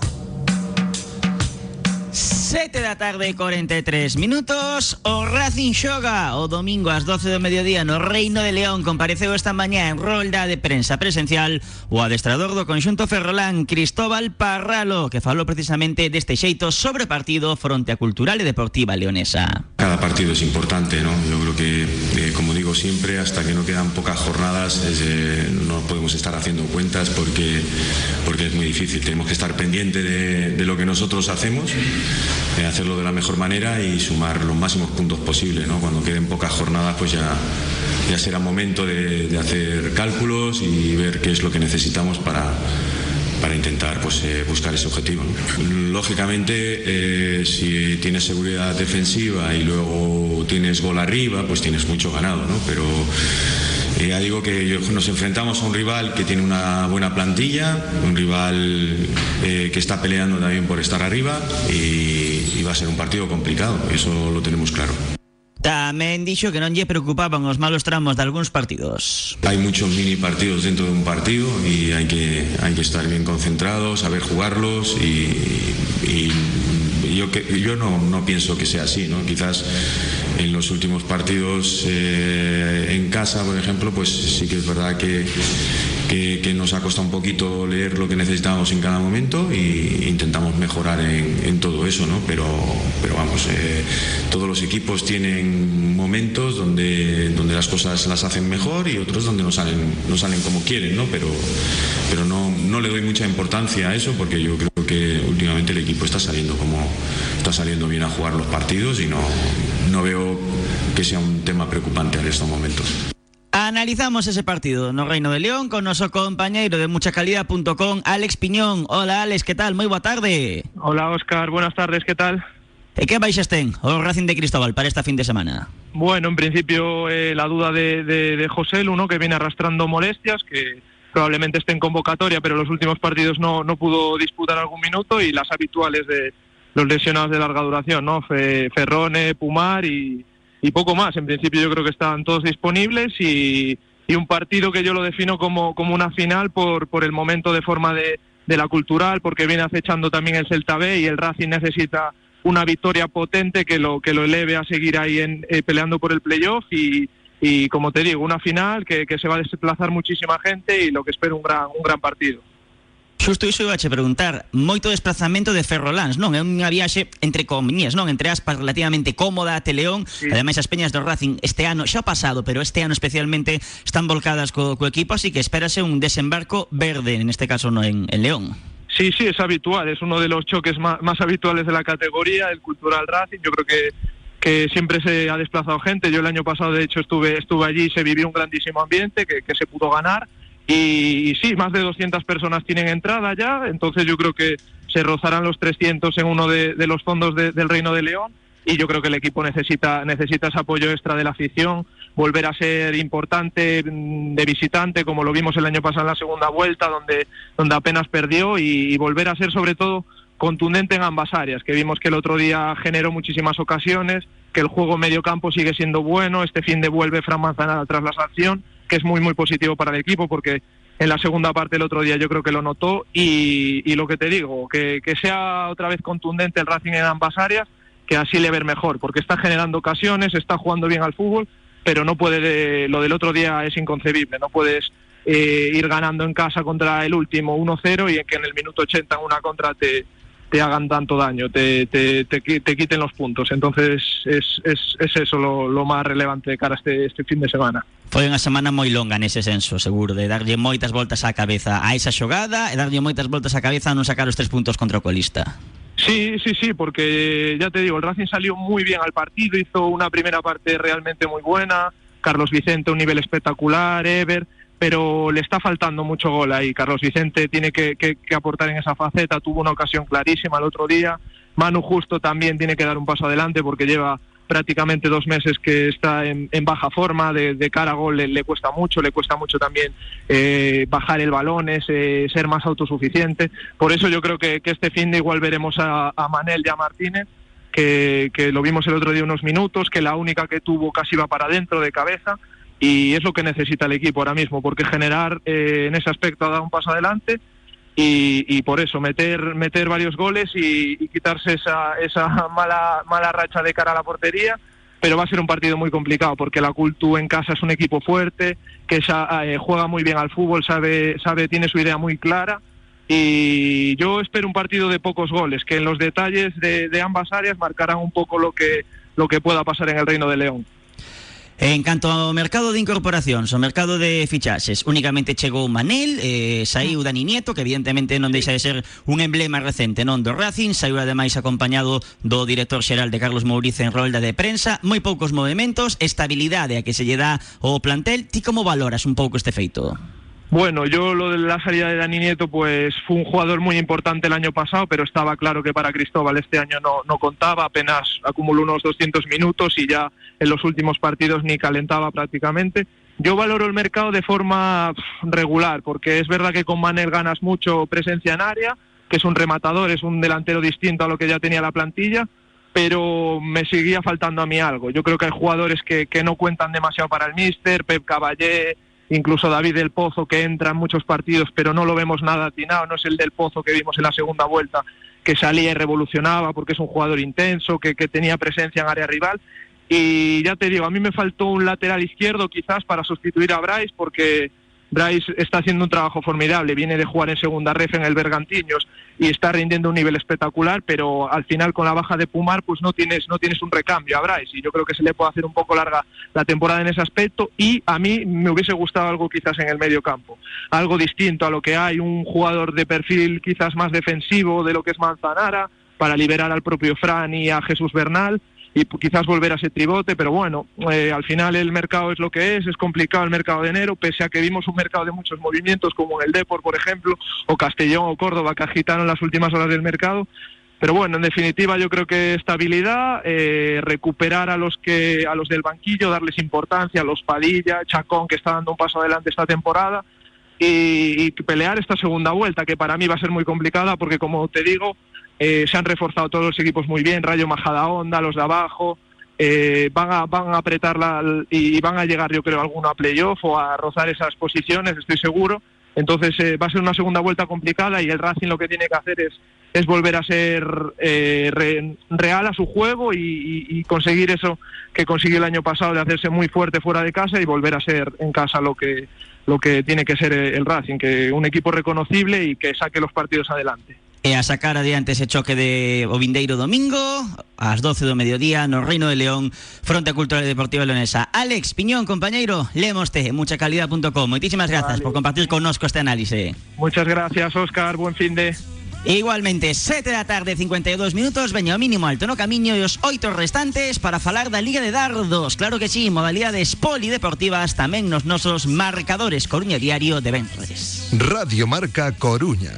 [SPEAKER 2] 7 da tarde e 43 minutos O Racing o domingo ás 12 do mediodía no Reino de León Compareceu esta mañá en rolda de prensa presencial O adestrador do conxunto Ferrolán Cristóbal Parralo Que falou precisamente deste xeito sobre partido fronte a Cultural e Deportiva Leonesa
[SPEAKER 13] Cada partido es importante, ¿no? Yo creo que, eh, como digo siempre, hasta que no quedan pocas jornadas, eh, no podemos estar haciendo cuentas porque, porque es muy difícil. Tenemos que estar pendiente de, de lo que nosotros hacemos, hacerlo de la mejor manera y sumar los máximos puntos posibles, ¿no? Cuando queden pocas jornadas, pues ya, ya será momento de hacer cálculos y ver qué es lo que necesitamos para para intentar pues, eh, buscar ese objetivo. Lógicamente, eh, si tienes seguridad defensiva y luego tienes gol arriba, pues tienes mucho ganado, ¿no? Pero eh, ya digo que nos enfrentamos a un rival que tiene una buena plantilla, un rival que está peleando también por estar arriba y, y va a ser un partido complicado, eso lo tenemos claro.
[SPEAKER 2] Tamén dixo que non lle preocupaban os malos tramos de algúns partidos.
[SPEAKER 13] Hay muchos mini partidos dentro de un partido y hay que, hay que estar bien concentrados, saber jugarlos y yo, que, yo no, no pienso que sea así, ¿no? Quizás en los últimos partidos eh, en casa, por ejemplo, pues sí que es verdad que que, nos ha costado un poquito leer lo que necesitábamos en cada momento e intentamos mejorar en, en todo eso, ¿no? Pero, pero vamos, eh, todos los equipos tienen momentos donde, donde las cosas las hacen mejor y otros donde no salen, no salen como quieren, ¿no? Pero, pero no, no le doy mucha importancia a eso porque yo creo que últimamente el equipo está saliendo como está saliendo bien a jugar los partidos y no, no veo que sea un tema preocupante en estos momentos.
[SPEAKER 2] Analizamos ese partido no Reino de León con nuestro compañero de muchacalidad.com, Alex Piñón. Hola Alex, ¿qué tal? Muy buena tarde.
[SPEAKER 14] Hola Oscar, buenas tardes, ¿qué tal?
[SPEAKER 2] ¿Y qué vais a estén o Racing de Cristóbal para esta fin de semana?
[SPEAKER 14] Bueno, en principio eh, la duda de, de, de José Luno, que viene arrastrando molestias, que probablemente esté en convocatoria, pero los últimos partidos no, no pudo disputar algún minuto y las habituales de los lesionados de larga duración, ¿no? Fe, Ferrone, Pumar y, y poco más. En principio yo creo que están todos disponibles y, y un partido que yo lo defino como, como una final por, por el momento de forma de, de la cultural, porque viene acechando también el Celta B y el Racing necesita una victoria potente que lo que lo eleve a seguir ahí en, eh, peleando por el playoff y, y como te digo, una final que, que se va a desplazar muchísima gente y lo que espero un gran, un gran partido.
[SPEAKER 2] Xusto iso iba a preguntar Moito desplazamento de Ferrolans, non? É unha viaxe entre comiñas, non? Entre aspas relativamente cómoda a Teleón sí. Ademais as peñas do Racing este ano xa pasado Pero este ano especialmente están volcadas co, co equipo Así que espérase un desembarco verde En este caso no en, en León
[SPEAKER 14] Sí, sí, es habitual, es uno de los choques más, más habituales de la categoría, el Cultural Racing. Yo creo que que siempre se ha desplazado gente. Yo el año pasado, de hecho, estuve, estuve allí y se vivió un grandísimo ambiente que, que se pudo ganar. Y, sí, más de 200 personas tienen entrada ya, entonces yo creo que se rozarán los 300 en uno de, los fondos de, del Reino de León y yo creo que el equipo necesita, necesita ese apoyo extra de la afición, volver a ser importante de visitante, como lo vimos el año pasado en la segunda vuelta, donde, donde apenas perdió, y, volver a ser sobre todo contundente en ambas áreas, que vimos que el otro día generó muchísimas ocasiones, que el juego medio campo sigue siendo bueno, este fin de vuelve Fran Manzanada tras la sanción, que es muy muy positivo para el equipo porque en la segunda parte el otro día yo creo que lo notó y, lo que te digo, que, que, sea otra vez contundente el Racing en ambas áreas, que así le ver mejor, porque está generando ocasiones, está jugando bien al fútbol, pero no puede, de, lo del otro día es inconcebible, no puedes eh, ir ganando en casa contra el último 1-0 y que en el minuto 80 en una contra te, te hagan tanto daño, te, te, te, te quiten los puntos. Entonces es, es, es eso lo, lo, más relevante de cara a este, este fin de semana.
[SPEAKER 2] Foi unha semana moi longa nese senso, seguro, de darlle moitas voltas á cabeza a esa xogada e darlle moitas voltas á cabeza a non sacar os tres puntos contra o colista.
[SPEAKER 14] Sí, sí, sí, porque ya te digo, el Racing salió muy bien al partido, hizo una primera parte realmente muy buena, Carlos Vicente un nivel espectacular, Ever, pero le está faltando mucho gol ahí. Carlos Vicente tiene que, que, que, aportar en esa faceta, tuvo una ocasión clarísima el otro día. Manu Justo también tiene que dar un paso adelante porque lleva prácticamente dos meses que está en, baja forma, de, cara a gol le, cuesta mucho, le cuesta mucho también eh, bajar el balón, es, eh, ser más autosuficiente. Por eso yo creo que, este fin de igual veremos a, a Manel y a Martínez. Que, que lo vimos el otro día unos minutos, que la única que tuvo casi va para adentro de cabeza, y es lo que necesita el equipo ahora mismo, porque generar eh, en ese aspecto ha dado un paso adelante y, por eso meter meter varios goles y, quitarse esa, esa mala, mala racha de cara a la portería, pero va a ser un partido muy complicado porque la Cultu en casa es un equipo fuerte, que eh, juega muy bien al fútbol, sabe, sabe, tiene su idea muy clara y yo espero un partido de pocos goles, que en los detalles de, de ambas áreas marcarán un poco lo que, lo que pueda pasar en el Reino de León.
[SPEAKER 2] En canto ao mercado de incorporacións, ao mercado de fichaxes, únicamente chegou Manel, eh, saiu Dani Nieto, que evidentemente non deixa de ser un emblema recente non do Racing, saiu ademais acompañado do director xeral de Carlos Mouriz en rolda de prensa, moi poucos movimentos, estabilidade a que se lle dá o plantel. Ti como valoras un pouco este feito?
[SPEAKER 14] Bueno, yo lo de la salida de Dani Nieto, pues fue un jugador muy importante el año pasado, pero estaba claro que para Cristóbal este año no, no contaba, apenas acumuló unos 200 minutos y ya en los últimos partidos ni calentaba prácticamente. Yo valoro el mercado de forma regular, porque es verdad que con Manel ganas mucho presencia en área, que es un rematador, es un delantero distinto a lo que ya tenía la plantilla, pero me seguía faltando a mí algo. Yo creo que hay jugadores que, que no cuentan demasiado para el míster, Pep Caballé, incluso David del Pozo que entra en muchos partidos pero no lo vemos nada atinado, no es el del Pozo que vimos en la segunda vuelta que salía y revolucionaba porque es un jugador intenso, que, tenía presencia en área rival. Y ya te digo, a mí me faltó un lateral izquierdo quizás para sustituir a Bryce porque Bryce está haciendo un trabajo formidable, viene de jugar en segunda ref en el Bergantiños y está rindiendo un nivel espectacular, pero al final con la baja de Pumar pues no tienes no tienes un recambio a Bryce y yo creo que se le puede hacer un poco larga la temporada en ese aspecto y a mí me hubiese gustado algo quizás en el medio campo, algo distinto a lo que hay, un jugador de perfil quizás más defensivo de lo que es Manzanara para liberar al propio Fran y a Jesús Bernal y quizás volver a ese tribote, pero bueno, eh, al final el mercado es lo que es, es complicado el mercado de enero, pese a que vimos un mercado de muchos movimientos como en el Depor, por ejemplo, o Castellón o Córdoba que agitaron las últimas horas del mercado. Pero bueno, en definitiva yo creo que estabilidad, eh, recuperar a los que a los del banquillo, darles importancia, a los Padilla, Chacón que está dando un paso adelante esta temporada y, y pelear esta segunda vuelta que para mí va a ser muy complicada porque como te digo eh, se han reforzado todos los equipos muy bien, Rayo Majada Onda, los de abajo, eh, van, a, van a apretar la, y van a llegar yo creo alguno a playoff o a rozar esas posiciones, estoy seguro. Entonces eh, va a ser una segunda vuelta complicada y el Racing lo que tiene que hacer es, es volver a ser eh, re, real a su juego y, conseguir eso que consiguió el año pasado de hacerse muy fuerte fuera de casa y volver a ser en casa lo que, lo que tiene que ser el Racing, que un equipo reconocible y que saque los partidos adelante.
[SPEAKER 2] E a sacar adiante ese choque de o vindeiro domingo ás 12 do mediodía no Reino de León Fronte Cultural e Deportiva Leonesa. Alex Piñón, compañeiro, lemoste muchacalidad.com Moitísimas grazas vale. por compartir connosco este análise.
[SPEAKER 14] Muchas gracias, Óscar, buen fin de.
[SPEAKER 2] Igualmente, 7 da tarde, 52 minutos Veño mínimo alto no camiño e os oito restantes Para falar da Liga de Dardos. Claro que sí, modalidades polideportivas Tamén nos nosos marcadores. Coruña Diario de Benres
[SPEAKER 15] Radio Marca Coruña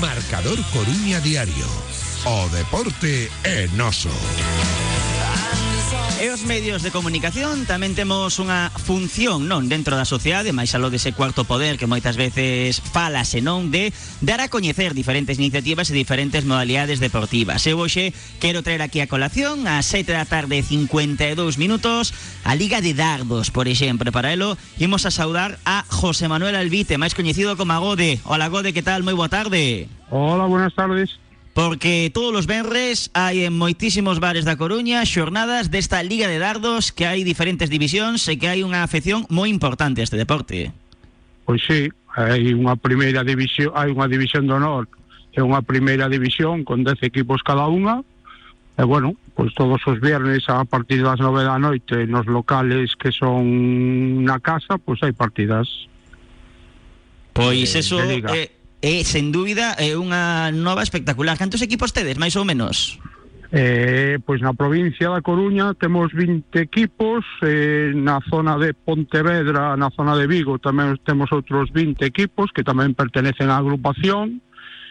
[SPEAKER 15] Marcador Coruña Diario. O deporte en oso.
[SPEAKER 2] E os medios de comunicación tamén temos unha función non dentro da sociedade, máis aló dese cuarto poder que moitas veces falase non de dar a coñecer diferentes iniciativas e diferentes modalidades deportivas. Eu hoxe quero traer aquí a colación a 7 da tarde 52 minutos a Liga de Dardos, por exemplo. Para elo imos a saudar a José Manuel Albite, máis coñecido como Agode. Hola Agode, que tal? Moi boa tarde.
[SPEAKER 16] Hola, buenas tardes
[SPEAKER 2] porque todos os venres hai en moitísimos bares da Coruña xornadas desta Liga de Dardos que hai diferentes divisións e que hai unha afección moi importante a este deporte.
[SPEAKER 16] Pois sí, hai unha primeira división, hai unha división de honor e unha primeira división con 10 equipos cada unha. E bueno, pois todos os viernes a partir das 9 da noite nos locales que son na casa, pois hai partidas.
[SPEAKER 2] Pois eso eh, é, sen dúbida, é unha nova espectacular. Cantos equipos tedes, máis ou menos?
[SPEAKER 16] Eh, pois na provincia da Coruña temos 20 equipos, eh, na zona de Pontevedra, na zona de Vigo tamén temos outros 20 equipos que tamén pertenecen á agrupación,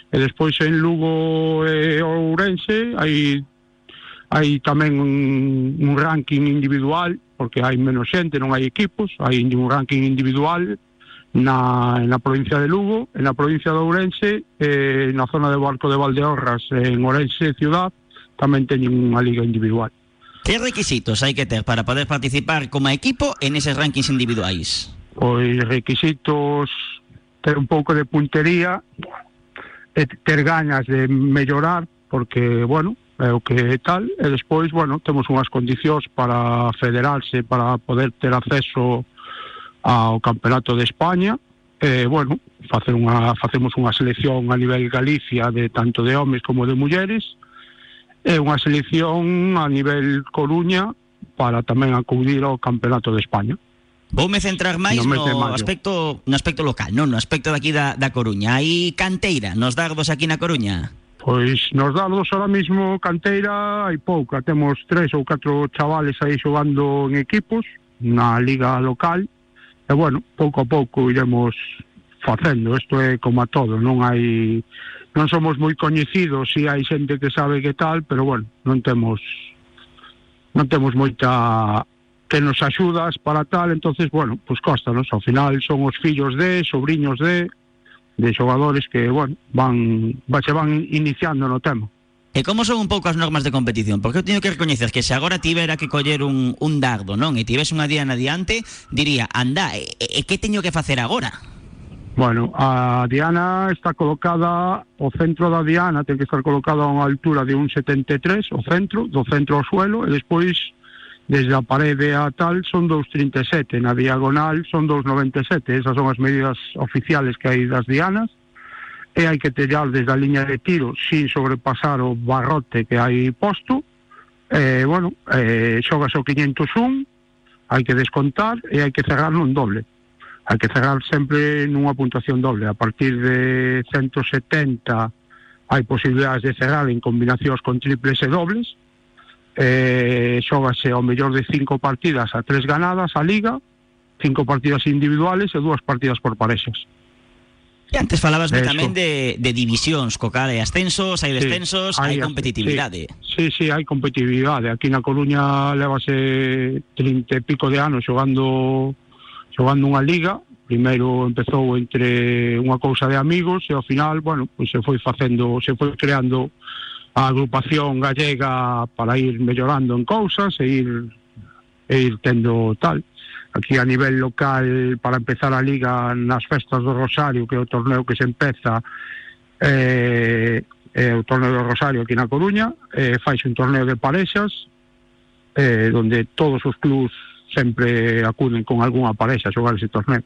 [SPEAKER 16] e despois en Lugo e eh, Ourense hai hai tamén un, un ranking individual, porque hai menos xente, non hai equipos, hai un ranking individual na, na provincia de Lugo, en la provincia de Ourense, eh, na zona de Barco de Valdeorras, en Ourense ciudad, tamén teñen unha liga individual.
[SPEAKER 2] Que requisitos hai que ter para poder participar como equipo en eses rankings individuais?
[SPEAKER 16] Pois requisitos ter un pouco de puntería, e ter gañas de mellorar, porque, bueno, é o que tal, e despois, bueno, temos unhas condicións para federarse, para poder ter acceso ao Campeonato de España, eh, bueno, facer unha, facemos unha selección a nivel Galicia de tanto de homes como de mulleres, e unha selección a nivel Coruña para tamén acudir ao Campeonato de España.
[SPEAKER 2] Voume centrar máis
[SPEAKER 16] no,
[SPEAKER 2] no aspecto no aspecto local, non no aspecto daqui da, da Coruña. Hai canteira nos dardos aquí na Coruña?
[SPEAKER 16] Pois nos dardos ahora mismo canteira hai pouca. Temos tres ou catro chavales aí xogando en equipos na liga local E bueno, pouco a pouco iremos facendo, isto é como a todo, non hai non somos moi coñecidos, si hai xente que sabe que tal, pero bueno, non temos non temos moita que nos axudas para tal, entonces bueno, pois pues costanos, ao final son os fillos de, sobrinhos de de xogadores que, bueno, van, va, se van iniciando no tema.
[SPEAKER 2] E como son un pouco as normas de competición? Porque eu teño que recoñecer que se agora tivera que coller un, un dardo, non? E tivese unha diana diante, diría, anda, e, e que teño que facer agora?
[SPEAKER 16] Bueno, a diana está colocada, o centro da diana ten que estar colocado a unha altura de un 73, o centro, do centro ao suelo, e despois desde a parede a tal son 2,37, na diagonal son 2,97, esas son as medidas oficiales que hai das dianas, e hai que tellar desde a liña de tiro sin sobrepasar o barrote que hai posto. Eh, bueno, eh, xogas o 501 hai que descontar e hai que cerrar nun doble. Hai que cerrar sempre nunha puntuación doble. A partir de 170 hai posibilidades de cerrar en combinacións con triples e dobles. Eh, xogase ao mellor de cinco partidas a tres ganadas a liga cinco partidas individuales e dúas partidas por parexas.
[SPEAKER 2] E antes falabas tamén de, de divisións, co cal hai ascensos, hai descensos,
[SPEAKER 16] sí,
[SPEAKER 2] hai,
[SPEAKER 16] hai
[SPEAKER 2] competitividade.
[SPEAKER 16] Sí, sí, sí, hai competitividade. Aquí na Coruña levase 30 e pico de anos xogando xogando unha liga. Primeiro empezou entre unha cousa de amigos e ao final, bueno, pois se foi facendo, se foi creando a agrupación gallega para ir mellorando en cousas e ir, e ir tendo tal aquí a nivel local para empezar a liga nas festas do Rosario, que é o torneo que se empeza eh, eh, o torneo do Rosario aquí na Coruña, eh, faixe un torneo de parexas eh, donde todos os clubs sempre acuden con algunha parexa a xogar ese torneo.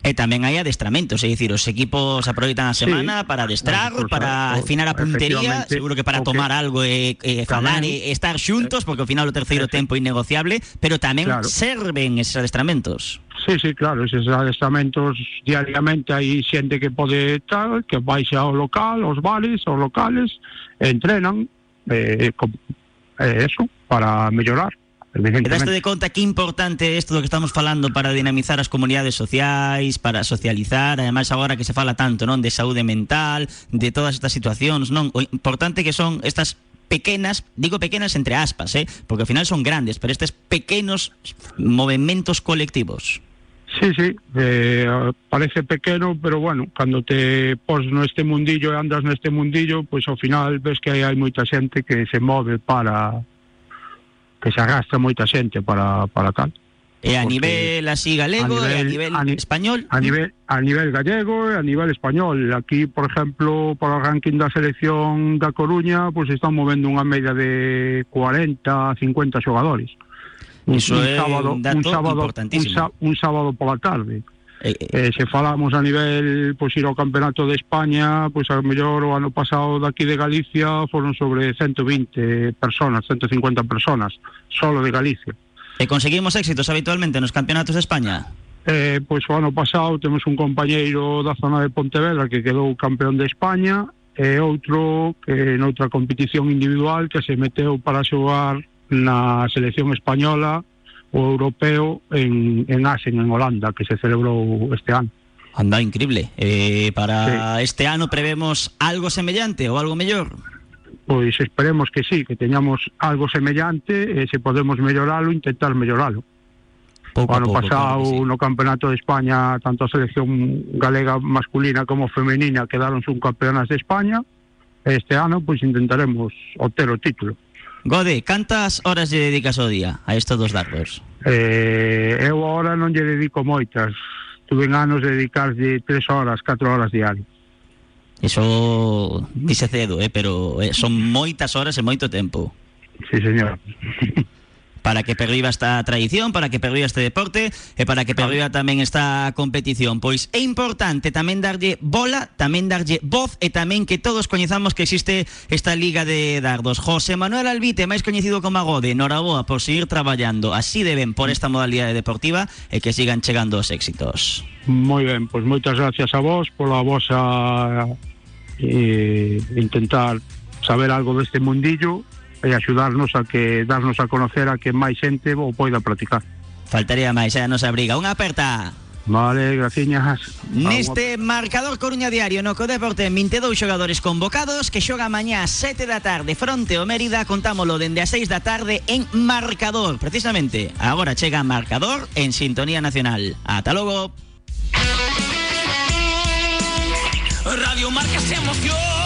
[SPEAKER 2] E tamén hai adestramentos, é dicir, os equipos aproveitan a
[SPEAKER 16] Sí.
[SPEAKER 2] semana para adestrar,
[SPEAKER 16] Bueno,
[SPEAKER 2] para afinar a puntería, seguro que para tomar algo e, e falar e estar xuntos, porque ao final o terceiro tempo é innegociable, pero tamén
[SPEAKER 16] Claro.
[SPEAKER 2] serven eses adestramentos.
[SPEAKER 16] Sí, sí, claro, eses adestamentos diariamente hai xente que pode tal, que baixa ao local, aos bares, aos locales, entrenan, eh, eh, eso, para mellorar,
[SPEAKER 2] E daste de conta que importante é isto do que estamos falando para dinamizar as comunidades sociais, para socializar, ademais agora que se fala tanto, non, de saúde mental, de todas estas situacións, non? O importante que son estas pequenas, digo pequenas entre aspas, eh, porque ao final son grandes, pero estes pequenos movimentos colectivos.
[SPEAKER 16] Sí, sí, eh, parece pequeno, pero bueno, cando te pos neste mundillo e andas neste mundillo, pois ao final ves que hai, hai moita xente que se move para que se arrastra moita xente para, para tal.
[SPEAKER 2] E a
[SPEAKER 16] Porque
[SPEAKER 2] nivel así galego e a nivel
[SPEAKER 16] a ni-
[SPEAKER 2] español.
[SPEAKER 16] A nivel, a nivel gallego e a nivel español. Aquí, por exemplo, para o ranking da selección da Coruña, pois están movendo unha media de 40, 50 xogadores.
[SPEAKER 2] Iso é un
[SPEAKER 16] un sábado, un,
[SPEAKER 2] importantísimo.
[SPEAKER 16] sa- un sábado pola tarde. Eh, se falamos a nivel pois ir ao campeonato de España, pois a mellor o ano pasado daqui de Galicia foron sobre 120 personas, 150 personas, solo de Galicia.
[SPEAKER 2] E conseguimos éxitos habitualmente nos campeonatos de España.
[SPEAKER 16] Eh, pois o ano pasado temos un compañeiro da zona de Pontevedra que quedou campeón de España e outro que noutra competición individual que se meteu para xogar na selección española europeo en, en Asen, en Holanda, que se celebrou este ano.
[SPEAKER 2] Anda, increíble. Eh, para este ano prevemos algo semellante ou algo mellor?
[SPEAKER 16] Pois esperemos que sí, que teñamos algo semellante e se podemos melloralo, intentar melloralo.
[SPEAKER 2] Pouco
[SPEAKER 16] o ano
[SPEAKER 2] pouco,
[SPEAKER 16] pasado
[SPEAKER 2] claro sí.
[SPEAKER 16] no Campeonato de España tanto a selección galega masculina como femenina quedaron subcampeonas de España este ano pois intentaremos obter o título.
[SPEAKER 2] Gode, cantas horas lle dedicas ao día a estos dos dardos?
[SPEAKER 16] Eh, eu agora non lle dedico moitas. Tuve anos de dedicarlle tres horas, catro horas diarias.
[SPEAKER 2] Eso dice cedo, eh, pero eh, son moitas horas e moito tempo.
[SPEAKER 16] Sí, señor.
[SPEAKER 2] para que perviva esta tradición, para que perviva este deporte e para que perviva tamén esta competición. Pois é importante tamén darlle bola, tamén darlle voz e tamén que todos coñezamos que existe esta Liga de Dardos. José Manuel Albite, máis coñecido como Agode, noraboa por seguir traballando así deben por esta modalidade deportiva e que sigan chegando os éxitos.
[SPEAKER 16] Moi ben, pois moitas gracias a vos pola vosa eh, intentar saber algo deste mundillo e axudarnos a que darnos a conocer a que máis xente o poida practicar.
[SPEAKER 2] Faltaría máis, é a nosa briga. Unha aperta.
[SPEAKER 16] Vale, graciñas.
[SPEAKER 2] Neste marcador Coruña Diario no Codeporte 22 xogadores convocados que xoga mañá a 7 da tarde fronte ao Mérida contámolo dende a 6 da tarde en marcador precisamente agora chega marcador en sintonía nacional ata logo
[SPEAKER 17] Radio Marca se emoción